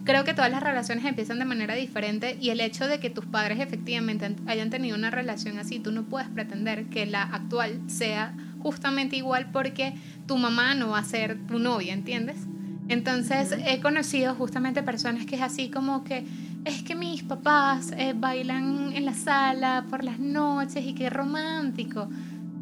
Creo que todas las relaciones empiezan de manera diferente y el hecho de que tus padres efectivamente hayan tenido una relación así, tú no puedes pretender que la actual sea justamente igual porque tu mamá no va a ser tu novia, ¿entiendes? Entonces he conocido justamente personas que es así como que es que mis papás eh, bailan en la sala por las noches y qué romántico.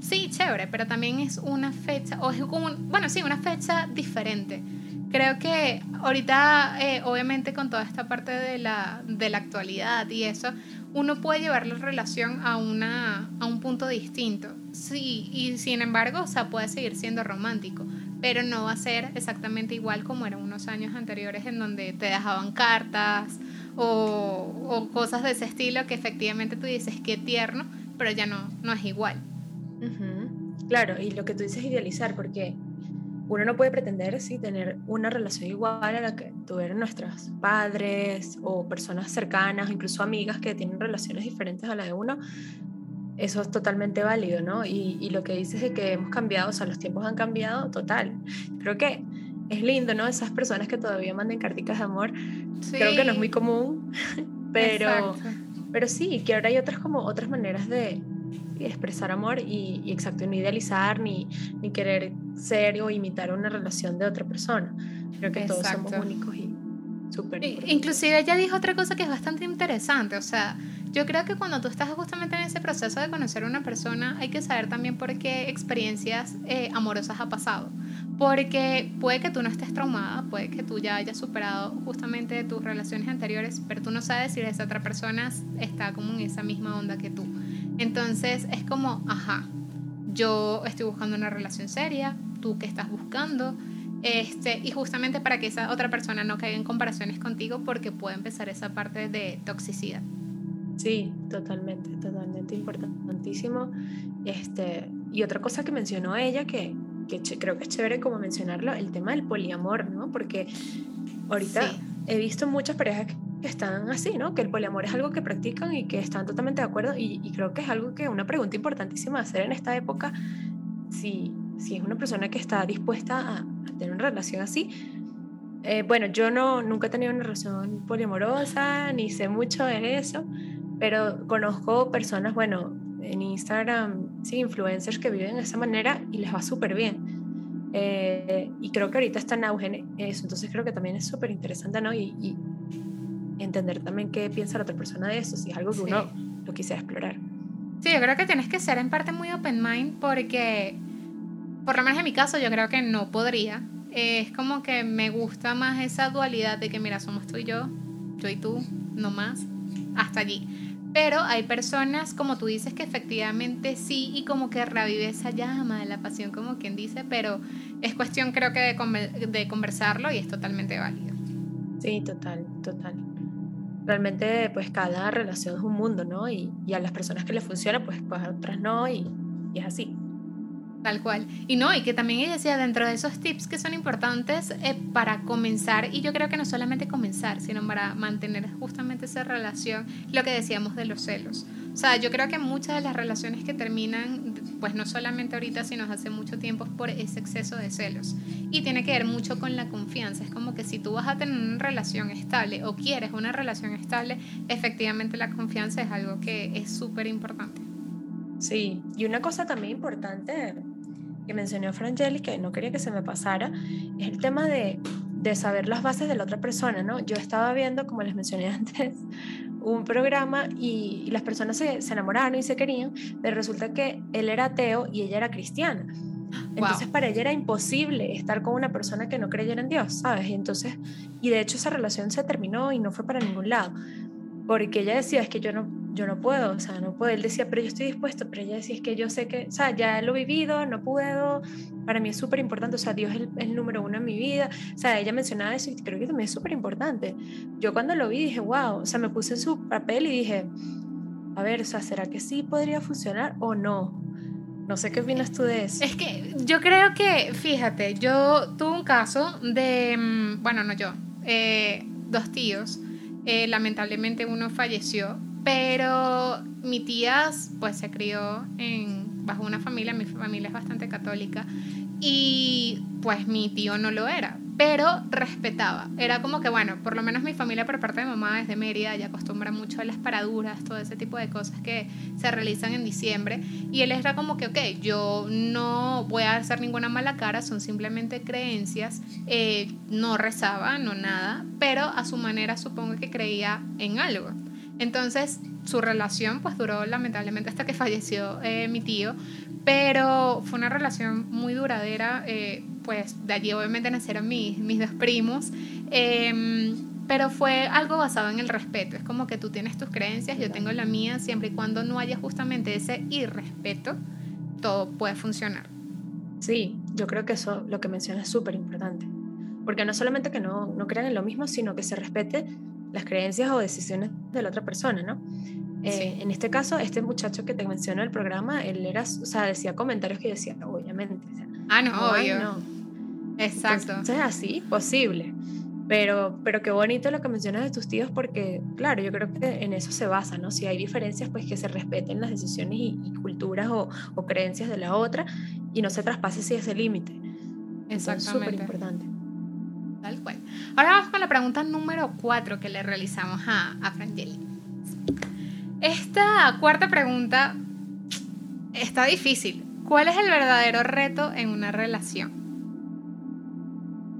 Sí, chévere, pero también es una fecha, o es como, bueno, sí, una fecha diferente. Creo que ahorita, eh, obviamente con toda esta parte de la, de la actualidad y eso, uno puede llevar la relación a, una, a un punto distinto. Sí, y sin embargo, o sea, puede seguir siendo romántico, pero no va a ser exactamente igual como eran unos años anteriores en donde te dejaban cartas o, o cosas de ese estilo que efectivamente tú dices que tierno, pero ya no, no es igual. Claro, y lo que tú dices idealizar, porque uno no puede pretender sí, tener una relación igual a la que tuvieron nuestros padres o personas cercanas, incluso amigas que tienen relaciones diferentes a las de uno. Eso es totalmente válido, ¿no? Y, y lo que dices de que hemos cambiado, o sea, los tiempos han cambiado, total. Creo que es lindo, ¿no? Esas personas que todavía manden carticas de amor. Creo que no es muy común, pero, pero sí, que ahora hay otras como otras maneras de, expresar amor y, y, exacto, no idealizar ni, ni querer ser o imitar una relación de otra persona. Creo que todos somos únicos y súper. Inclusive ella dijo otra cosa que es bastante interesante, o sea, yo creo que cuando tú estás justamente en ese proceso de conocer a una persona, hay que saber también por qué experiencias eh, amorosas ha pasado. Porque puede que tú no estés traumada, puede que tú ya hayas superado justamente tus relaciones anteriores, pero tú no sabes si esa otra persona está como en esa misma onda que tú. Entonces es como, ajá, yo estoy buscando una relación seria, tú que estás buscando, este, y justamente para que esa otra persona no caiga en comparaciones contigo porque puede empezar esa parte de toxicidad. Sí, totalmente, totalmente importantísimo. Este, y otra cosa que mencionó ella que, que creo que es chévere como mencionarlo, el tema del poliamor, ¿no? Porque ahorita he visto muchas parejas que que están así, ¿no? Que el poliamor es algo que practican y que están totalmente de acuerdo y, creo que es algo que una pregunta importantísima hacer en esta época, si, si es una persona que está dispuesta a, tener una relación así. Eh, bueno, yo no, nunca he tenido una relación poliamorosa, ni sé mucho de eso, pero conozco personas, bueno, en Instagram, sí, influencers que viven de esa manera y les va súper bien. Eh, y creo que ahorita está en auge eso, entonces creo que también es súper interesante, ¿no? y, entender también qué piensa la otra persona de eso, si es algo que uno lo quisiera explorar. Sí, yo creo que tienes que ser en parte muy open mind porque, por lo menos en mi caso, yo creo que no podría. Es como que me gusta más esa dualidad de que, mira, somos tú y yo, yo y tú, no más, hasta allí. Pero hay personas, como tú dices, que efectivamente sí y como que revive esa llama de la pasión, como quien dice, pero es cuestión creo que de, de conversarlo y es totalmente válido. Sí, total, total realmente pues cada relación es un mundo, ¿no? Y, y a las personas que les funciona, pues, pues a otras no, y, y, es así. Tal cual. Y no, y que también ella decía, dentro de esos tips que son importantes eh, para comenzar, y yo creo que no solamente comenzar, sino para mantener justamente esa relación, lo que decíamos de los celos. O sea, yo creo que muchas de las relaciones que terminan, pues no solamente ahorita, sino hace mucho tiempo, por ese exceso de celos. Y tiene que ver mucho con la confianza. Es como que si tú vas a tener una relación estable o quieres una relación estable, efectivamente la confianza es algo que es súper importante. Sí, y una cosa también importante que mencionó Frangeli, que no quería que se me pasara, es el tema de, de saber las bases de la otra persona, ¿no? Yo estaba viendo, como les mencioné antes, un programa y, las personas se, se, enamoraron y se querían, pero resulta que él era ateo y ella era cristiana. Entonces para ella era imposible estar con una persona que no creyera en Dios, ¿sabes? Y entonces, y de hecho esa relación se terminó y no fue para ningún lado, porque ella decía, es que yo no, yo no puedo, o sea, no puedo. Él decía, pero yo estoy dispuesto, pero ella decía, es que yo sé que, o sea, ya lo he vivido, no puedo, para mí es súper importante, o sea, Dios es el, número uno en mi vida, o sea, ella mencionaba eso y creo que también es súper importante. Yo cuando lo vi dije, wow, o sea, me puse en su papel y dije, a ver, o sea, ¿será que sí podría funcionar o no? No sé qué opinas tú de eso. Es que yo creo que, fíjate, yo tuve un caso de, mm, bueno, no yo, eh, dos tíos. Eh, lamentablemente uno falleció, pero mi tía pues se crió en, bajo una familia, mi familia es bastante católica, y pues mi tío no lo era, pero respetaba. Era como que, bueno, por lo menos mi familia por parte de mamá es de Mérida y acostumbra mucho a las paraduras, todo ese tipo de cosas que se realizan en diciembre. Y él era como que, ok, yo no voy a hacer ninguna mala cara, son simplemente creencias. Eh, no rezaba, no nada, pero a su manera supongo que creía en algo. Entonces, su relación pues duró lamentablemente hasta que falleció eh, mi tío, pero fue una relación muy duradera, eh, pues de allí obviamente nacieron mis, mis dos primos, em, pero fue algo basado en el respeto, es como que tú tienes tus creencias, yo tengo la mía, siempre y cuando no haya justamente ese irrespeto, todo puede funcionar. Sí, yo creo que eso, lo que mencionas es súper importante, porque no solamente que no, no crean en lo mismo, sino que se respete las creencias o decisiones de la otra persona, ¿no? Eh, en este caso, este muchacho que te mencionó el programa, él era, o sea, decía comentarios que decía, obviamente. ah, no, obvio. No. Exacto. Entonces, así, posible. Pero, pero qué bonito lo que mencionas de tus tíos porque, claro, yo creo que en eso se basa, ¿no? Si hay diferencias, pues que se respeten las decisiones y, culturas o, o, creencias de la otra y no se traspase si ese límite. Exactamente. Es súper importante. Tal cual. Ahora vamos con la pregunta número cuatro que le realizamos a, a Frangeli. Esta cuarta pregunta está difícil. ¿Cuál es el verdadero reto en una relación?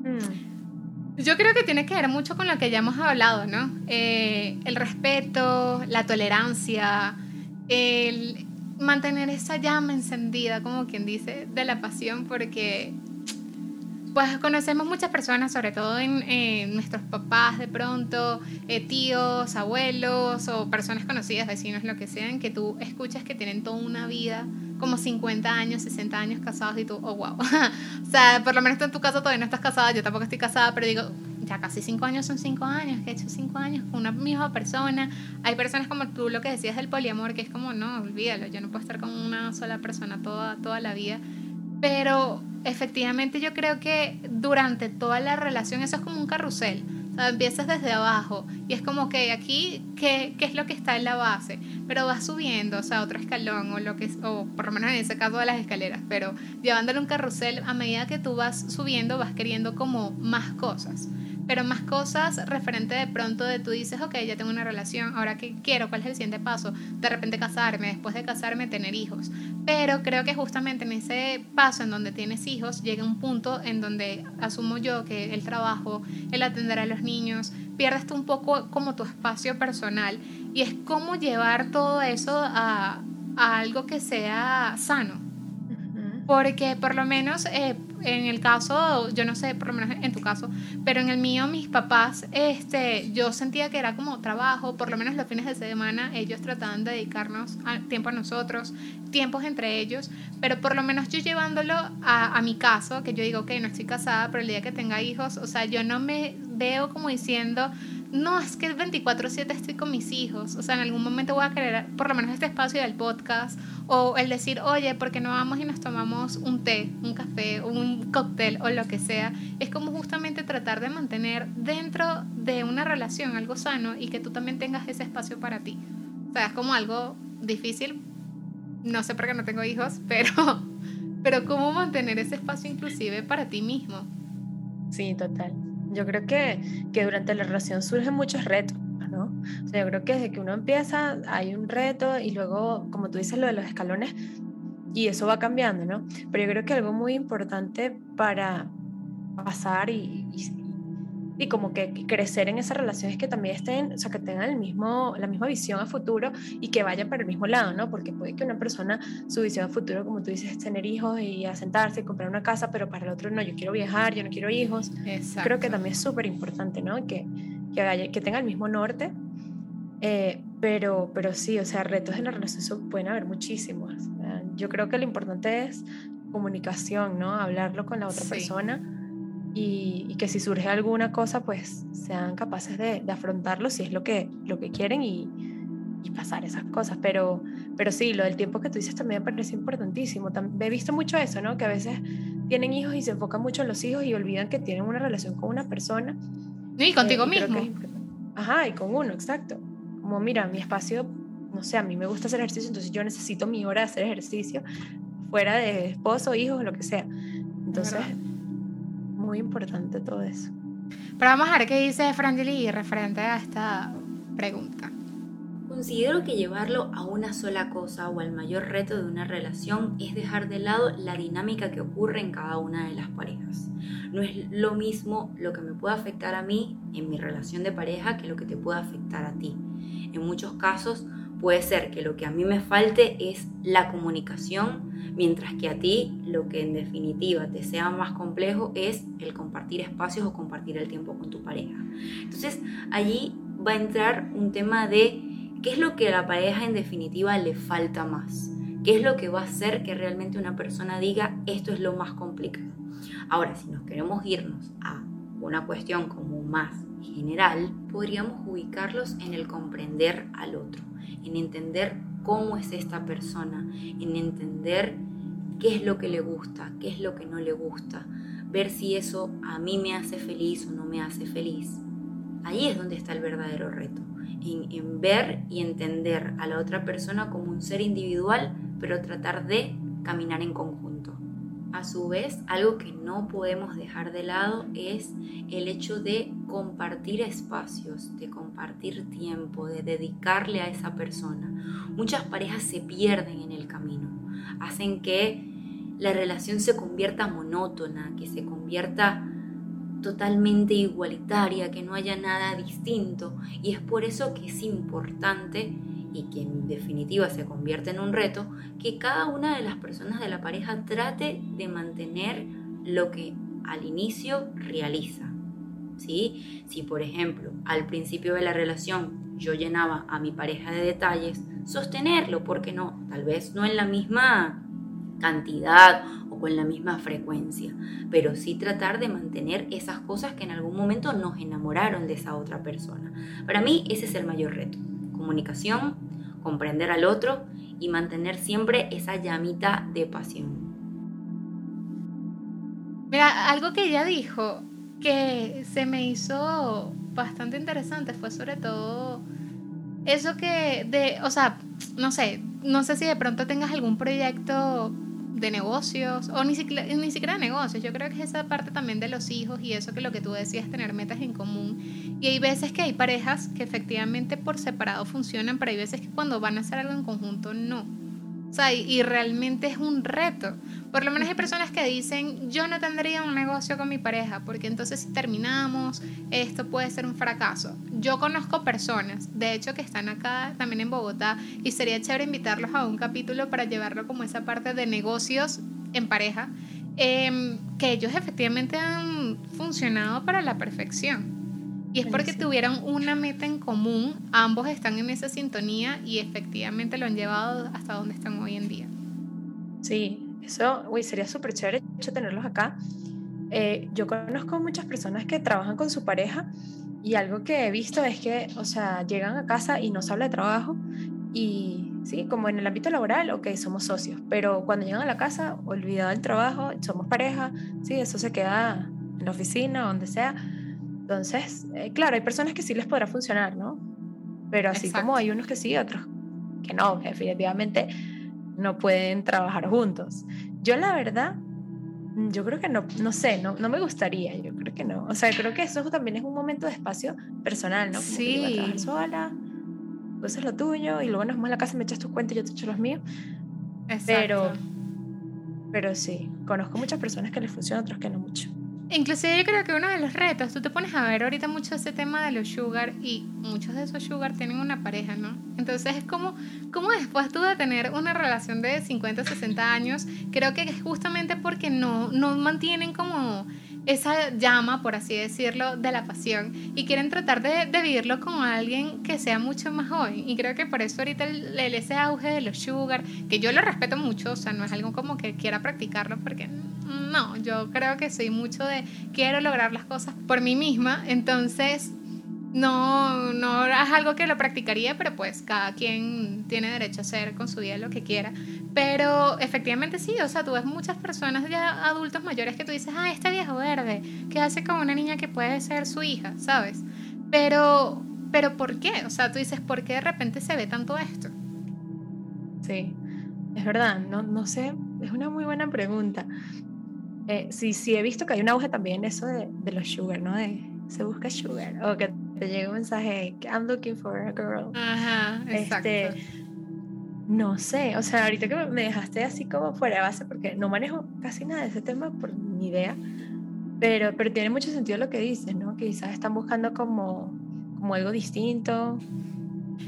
Hmm. Yo creo que tiene que ver mucho con lo que ya hemos hablado, ¿no? Eh, el respeto, la tolerancia, el mantener esa llama encendida, como quien dice, de la pasión, porque pues conocemos muchas personas, sobre todo en, nuestros papás de pronto, eh, tíos, abuelos o personas conocidas, vecinos, lo que sean, que tú escuchas que tienen toda una vida, como 50 años, 60 años casados y tú, oh, wow. o sea, por lo menos en tu caso todavía no estás casada, yo tampoco estoy casada, pero digo, ya casi 5 años son 5 años, que he hecho 5 años con una misma persona. Hay personas como tú lo que decías del poliamor, que es como, no, olvídalo, yo no puedo estar con una sola persona toda, toda la vida. Pero efectivamente yo creo que durante toda la relación eso es como un carrusel. O sea, empiezas desde abajo y es como que aquí, ¿qué, ¿qué, es lo que está en la base? Pero vas subiendo, o sea, otro escalón o lo que o por lo menos en ese caso de las escaleras, pero llevándole un carrusel, a medida que tú vas subiendo, vas queriendo como más cosas pero más cosas referente de pronto de tú dices, ok, ya tengo una relación, ahora qué quiero, cuál es el siguiente paso, de repente casarme, después de casarme tener hijos. Pero creo que justamente en ese paso en donde tienes hijos llega un punto en donde asumo yo que el trabajo, el atender a los niños, pierdes tú un poco como tu espacio personal y es como llevar todo eso a algo que sea sano. Porque por lo menos eh, en el caso, yo no sé, por lo menos en tu caso, pero en el mío, mis papás, este, yo sentía que era como trabajo, por lo menos los fines de semana, ellos trataban de dedicarnos tiempo a nosotros, tiempos entre ellos, pero por lo menos yo llevándolo a, a mi caso, que yo digo, que no estoy casada, pero el día que tenga hijos, o sea, yo no me veo como diciendo, no, es que el 24/7 estoy con mis hijos, o sea, en algún momento voy a querer por lo menos este espacio del podcast, o el decir, oye, ¿por qué no vamos y nos tomamos un té, un café, un cóctel o lo que sea? Es como justamente tratar de mantener dentro de una relación algo sano y que tú también tengas ese espacio para ti. O sea, es como algo difícil, no sé por qué no tengo hijos, pero, pero cómo mantener ese espacio inclusive para ti mismo. Sí, total. Yo creo que, que durante la relación surgen muchos retos, ¿no? O sea, yo creo que desde que uno empieza hay un reto y luego, como tú dices, lo de los escalones, y eso va cambiando, ¿no? Pero yo creo que algo muy importante para pasar y, y como que crecer en esa relación es que también estén, o sea, que tengan el mismo, la misma visión a futuro y que vayan para el mismo lado, ¿no? Porque puede que una persona, su visión a futuro, como tú dices, es tener hijos y asentarse y comprar una casa, pero para el otro no, yo quiero viajar, yo no quiero hijos. Creo que también es súper importante, ¿no? Que, que, que tenga el mismo norte. Eh, pero, pero sí, o sea, retos en la relación pueden haber muchísimos. Yo creo que lo importante es comunicación, ¿no? Hablarlo con la otra persona y, que si surge alguna cosa, pues sean capaces de, afrontarlo si es lo que, lo que quieren y, y, pasar esas cosas. Pero, pero sí, lo del tiempo que tú dices también me parece importantísimo. he visto mucho eso, ¿no? Que a veces tienen hijos y se enfocan mucho en los hijos y olvidan que tienen una relación con una persona Y contigo Eh, y mismo. Ajá, y con uno, exacto. Como, mira, mi espacio, no sé, a mí me gusta hacer ejercicio, entonces yo necesito mi hora de hacer ejercicio, fuera de esposo, hijos, lo que sea. Entonces. Muy importante todo eso. Pero vamos a ver qué dice Frangeli referente a esta pregunta. Considero que llevarlo a una sola cosa o al mayor reto de una relación es dejar de lado la dinámica que ocurre en cada una de las parejas. No es lo mismo lo que me puede afectar a mí en mi relación de pareja que lo que te puede afectar a ti. En muchos casos puede ser que lo que a mí me falte es la comunicación, mientras que a ti lo que en definitiva te sea más complejo es el compartir espacios o compartir el tiempo con tu pareja. Entonces allí va a entrar un tema de qué es lo que a la pareja en definitiva le falta más, qué es lo que va a hacer que realmente una persona diga esto es lo más complicado. Ahora, si nos queremos irnos a una cuestión como más general, podríamos ubicarlos en el comprender al otro, en entender cómo es esta persona, en entender qué es lo que le gusta, qué es lo que no le gusta, ver si eso a mí me hace feliz o no me hace feliz. Ahí es donde está el verdadero reto, en, en ver y entender a la otra persona como un ser individual, pero tratar de caminar en conjunto. A su vez, algo que no podemos dejar de lado es el hecho de compartir espacios, de compartir tiempo, de dedicarle a esa persona. Muchas parejas se pierden en el camino, hacen que la relación se convierta monótona, que se convierta totalmente igualitaria, que no haya nada distinto. Y es por eso que es importante y que en definitiva se convierte en un reto, que cada una de las personas de la pareja trate de mantener lo que al inicio realiza. ¿Sí? Si por ejemplo al principio de la relación yo llenaba a mi pareja de detalles, sostenerlo, porque no? Tal vez no en la misma cantidad o con la misma frecuencia, pero sí tratar de mantener esas cosas que en algún momento nos enamoraron de esa otra persona. Para mí ese es el mayor reto. Comunicación, comprender al otro y mantener siempre esa llamita de pasión. Mira, algo que ella dijo que se me hizo bastante interesante fue sobre todo eso que de, o sea, no sé, no sé si de pronto tengas algún proyecto de negocios o ni siquiera, ni siquiera de negocios. Yo creo que es esa parte también de los hijos y eso que lo que tú decías, tener metas en común. Y hay veces que hay parejas que efectivamente por separado funcionan, pero hay veces que cuando van a hacer algo en conjunto no. O sea, y, y realmente es un reto. Por lo menos hay personas que dicen, yo no tendría un negocio con mi pareja, porque entonces si terminamos, esto puede ser un fracaso. Yo conozco personas, de hecho, que están acá también en Bogotá, y sería chévere invitarlos a un capítulo para llevarlo como esa parte de negocios en pareja, em, que ellos efectivamente han funcionado para la perfección. Y es porque tuvieron una meta en común, ambos están en esa sintonía y efectivamente lo han llevado hasta donde están hoy en día. Sí, eso, uy, sería súper chévere tenerlos acá. Eh, yo conozco muchas personas que trabajan con su pareja y algo que he visto es que, o sea, llegan a casa y no se habla de trabajo y sí, como en el ámbito laboral, ok, somos socios, pero cuando llegan a la casa, olvidado el trabajo, somos pareja, sí, eso se queda en la oficina, donde sea. Entonces, eh, claro, hay personas que sí les podrá funcionar, ¿no? Pero así Exacto. como hay unos que sí, otros que no, que definitivamente no pueden trabajar juntos. Yo la verdad, yo creo que no, no sé, no, no me gustaría, yo creo que no. O sea, creo que eso también es un momento de espacio personal, ¿no? Como que voy a trabajar Sí. sola, tú haces lo tuyo y luego nos vamos a la casa, me echas tus cuentos y yo te echo los míos. Pero, Exacto. pero sí, conozco muchas personas que les funciona, otros que no mucho. Inclusive yo creo que uno de los retos, tú te pones a ver ahorita mucho ese tema de los sugar y muchos de esos sugar tienen una pareja, ¿no? Entonces es como, como después tú de tener una relación de 50, 60 años, creo que es justamente porque no, no mantienen como esa llama, por así decirlo, de la pasión y quieren tratar de, vivirlo con alguien que sea mucho más joven. Y creo que por eso ahorita el, el- ese auge de los sugar, que yo lo respeto mucho, o sea, no es algo como que quiera practicarlo porque no, yo creo que soy mucho de quiero lograr las cosas por mí misma, entonces no, no es algo que lo practicaría, pero pues cada quien tiene derecho a hacer con su vida lo que quiera. Pero efectivamente sí, o sea, tú ves muchas personas ya adultos mayores que tú dices, ah, este viejo verde, ¿qué hace con una niña que puede ser su hija, ¿sabes? Pero, pero ¿por qué? O sea, tú dices, ¿por qué de repente se ve tanto esto? Sí, es verdad, no, no sé, es una muy buena pregunta. Eh, sí, sí, he visto que hay un auge también eso de, los sugar, ¿no? Se busca sugar, o que te llega un mensaje, I'm looking for a girl. Ajá, exacto. Este, no sé, o sea, ahorita que me dejaste así como fuera de base, porque no manejo casi nada de ese tema por mi idea, pero, pero tiene mucho sentido lo que dices, ¿no? Que quizás están buscando como, como algo distinto,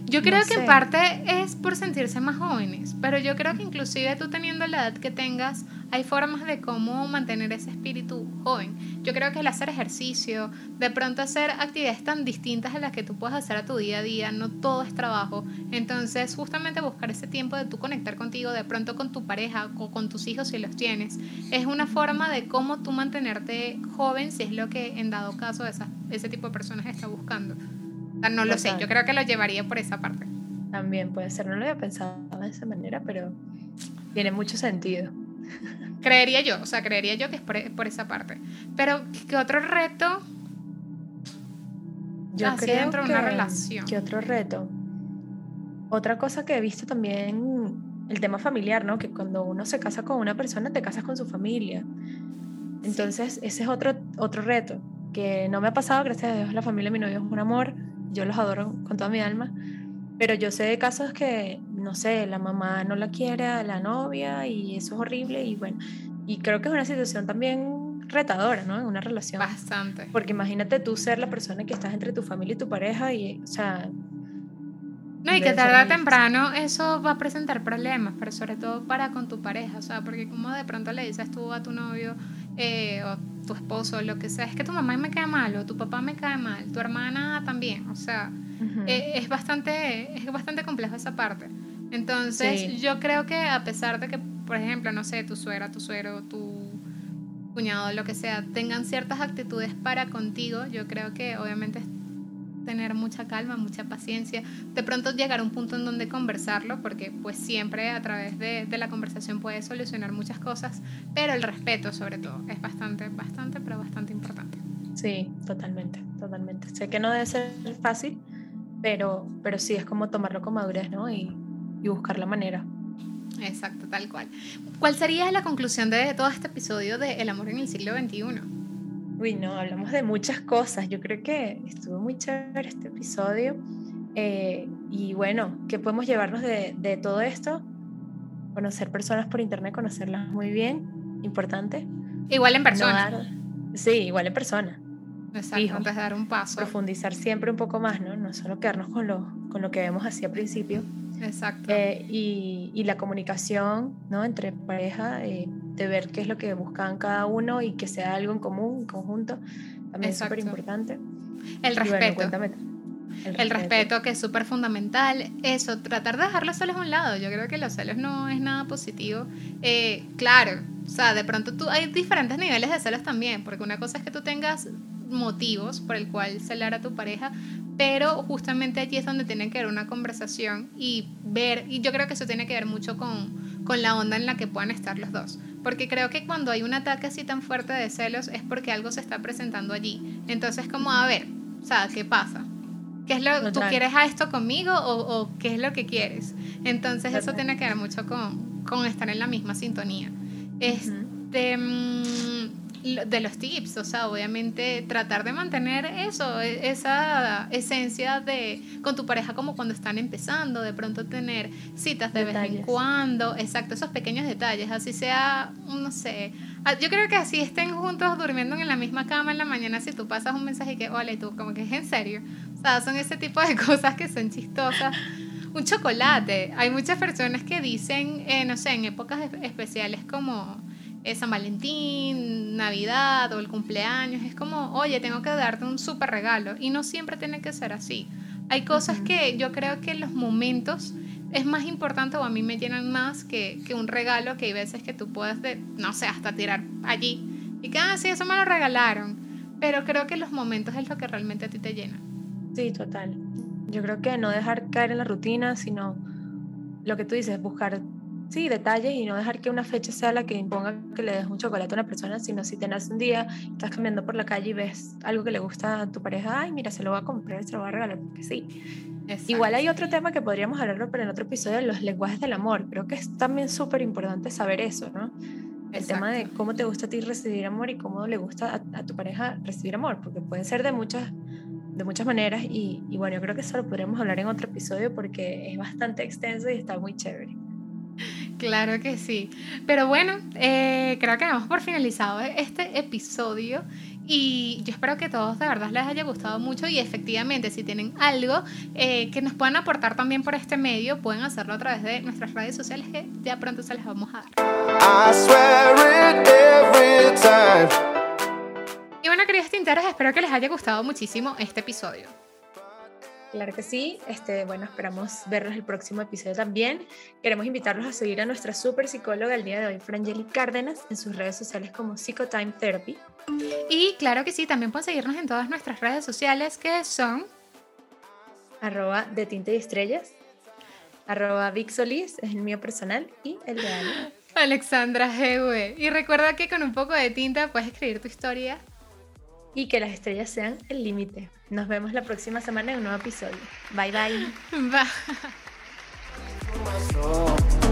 yo creo No que en sé. parte es por sentirse más jóvenes, pero yo creo que inclusive tú teniendo la edad que tengas, hay formas de cómo mantener ese espíritu joven. Yo creo que el hacer ejercicio, de pronto hacer actividades tan distintas a las que tú puedes hacer a tu día a día, no todo es trabajo. Entonces, justamente buscar ese tiempo de tú conectar contigo, de pronto con tu pareja o con tus hijos si los tienes, es una forma de cómo tú mantenerte joven si es lo que en dado caso esa, ese tipo de personas está buscando. O sea, no lo sé, yo creo que lo llevaría por esa parte. también puede ser, no lo había pensado de esa manera, pero tiene mucho sentido. Creería yo, o sea, creería yo que es por, por esa parte. Pero, ¿qué otro reto? Yo Así creo dentro de que, una relación. que otro reto. Otra cosa que he visto también, el tema familiar, ¿no? Que cuando uno se casa con una persona, te casas con su familia. Entonces, ese es otro, otro reto, que no me ha pasado, gracias a Dios, la familia de mi novio es un amor, yo los adoro con toda mi alma, pero yo sé de casos que, no sé, la mamá no la quiere a la novia y eso es horrible y bueno, y creo que es una situación también retadora, ¿no? En una relación. Bastante. Porque imagínate tú ser la persona que estás entre tu familia y tu pareja y, o sea, No, y que tarde o temprano eso va a presentar problemas, pero sobre todo para con tu pareja, o sea, porque como de pronto le dices tú a tu novio eh, o tu esposo, lo que sea, es que tu mamá me cae mal o tu papá me cae mal, tu hermana también, o sea, eh, es, bastante, es bastante complejo esa parte. Entonces, Sí. yo creo que a pesar de que, por ejemplo, no sé, tu suegra, tu suero, tu cuñado, lo que sea, tengan ciertas actitudes para contigo, yo creo que obviamente es tener mucha calma, mucha paciencia, de pronto llegar a un punto en donde conversarlo, porque pues siempre a través de, de la conversación puedes solucionar muchas cosas, pero el respeto sobre todo es bastante, bastante, pero bastante importante. sí, totalmente, totalmente. Sé que no debe ser fácil, pero, pero sí es como tomarlo con madurez, ¿no? Y, y buscar la manera. Exacto, tal cual. ¿Cuál sería la conclusión de todo este episodio de El amor en el siglo XXI? Uy, no, hablamos de muchas cosas. Yo creo que estuvo muy chévere este episodio. Eh, y bueno, ¿qué podemos llevarnos de, de todo esto? Conocer personas por internet, conocerlas muy bien, importante. Igual en No persona. dar- sí, igual en persona. Exacto, fijo. antes de dar un paso. Profundizar siempre un poco más, ¿no? No solo quedarnos con lo, con lo que vemos así al principio. Exacto. Eh, y, y la comunicación, ¿no? Entre pareja, eh, de ver qué es lo que buscan cada uno y que sea algo en común, en conjunto, también es súper importante. el Y bueno, respeto. cuéntame. el respeto que es súper fundamental. Eso, tratar de dejar los celos a un lado. Yo creo que los celos no es nada positivo. Eh, claro, o sea, de pronto tú hay diferentes niveles de celos también, porque una cosa es que tú tengas motivos por el cual celar a tu pareja, pero justamente allí es donde tiene que haber una conversación y ver, y yo creo que eso tiene que ver mucho con, con la onda en la que puedan estar los dos. Porque creo que cuando hay un ataque así tan fuerte de celos es porque algo se está presentando allí. Entonces, como, a ver, o sea, ¿qué pasa? ¿Qué es lo tú Total. quieres a esto conmigo o, o qué es lo que quieres? Entonces, eso tiene que ver mucho con, con estar en la misma sintonía. Este, mm, de los tips, o sea, obviamente tratar de mantener eso, e- esa esencia de con tu pareja como cuando están empezando, de pronto tener citas de vez en cuando, exacto, esos pequeños detalles, así sea, no sé, ah, yo creo que así estén juntos durmiendo en la misma cama en la mañana, si tú pasas un mensaje que, hola, y tú como que es en serio, o sea, son ese tipo de cosas que son chistosas. Un chocolate. Hay muchas personas que dicen, eh, no sé, en épocas es- especiales como eh, San Valentín, Navidad o el cumpleaños, es como, oye, tengo que darte un súper regalo. Y no siempre tiene que ser así. Hay cosas que yo creo que los momentos es más importante o a mí me llenan más que, que un regalo que hay veces que tú puedes, de, no sé, hasta tirar allí. Y que, ah, sí, eso me lo regalaron. Pero creo que los momentos es lo que realmente a ti te llena. Sí, total. Yo creo que no dejar caer en la rutina, sino lo que tú dices, buscar sí, detalles y no dejar que una fecha sea la que imponga que le des un chocolate a una persona, sino si te nace un día, estás caminando por la calle y ves algo que le gusta a tu pareja, ay, mira, se lo voy a comprar, se lo voy a regalar, porque sí. Igual hay otro tema que podríamos hablarlo, pero en otro episodio, los lenguajes del amor. Creo que es también súper importante saber eso, ¿no? El tema de cómo te gusta a ti recibir amor y cómo le gusta a, a tu pareja recibir amor, porque pueden ser de muchas de muchas maneras y, y, bueno, yo creo que eso lo podríamos hablar en otro episodio porque es bastante extenso y está muy chévere. Claro que sí. Pero bueno, eh, creo que damos por finalizado este episodio y yo espero que todos de verdad les haya gustado mucho y efectivamente si tienen algo eh, que nos puedan aportar también por este medio, pueden hacerlo a través de nuestras redes sociales que ya pronto se les vamos a dar. Y bueno, queridos tinteros, espero que les haya gustado muchísimo este episodio. Claro que sí. Este, bueno, esperamos verlos el próximo episodio también. Queremos invitarlos a seguir a nuestra super psicóloga el día de hoy, Frangeli Cárdenas, en sus redes sociales como Psychotime Therapy. Y claro que sí, también pueden seguirnos en todas nuestras redes sociales que son arroba de tinte y estrellas, arroba Vic Solís, es el mío personal, y el de Ale. Alexandra GV. Y recuerda que con un poco de tinta puedes escribir tu historia. Y que las estrellas sean el límite. Nos vemos la próxima semana en un nuevo episodio. Bye bye. Bye.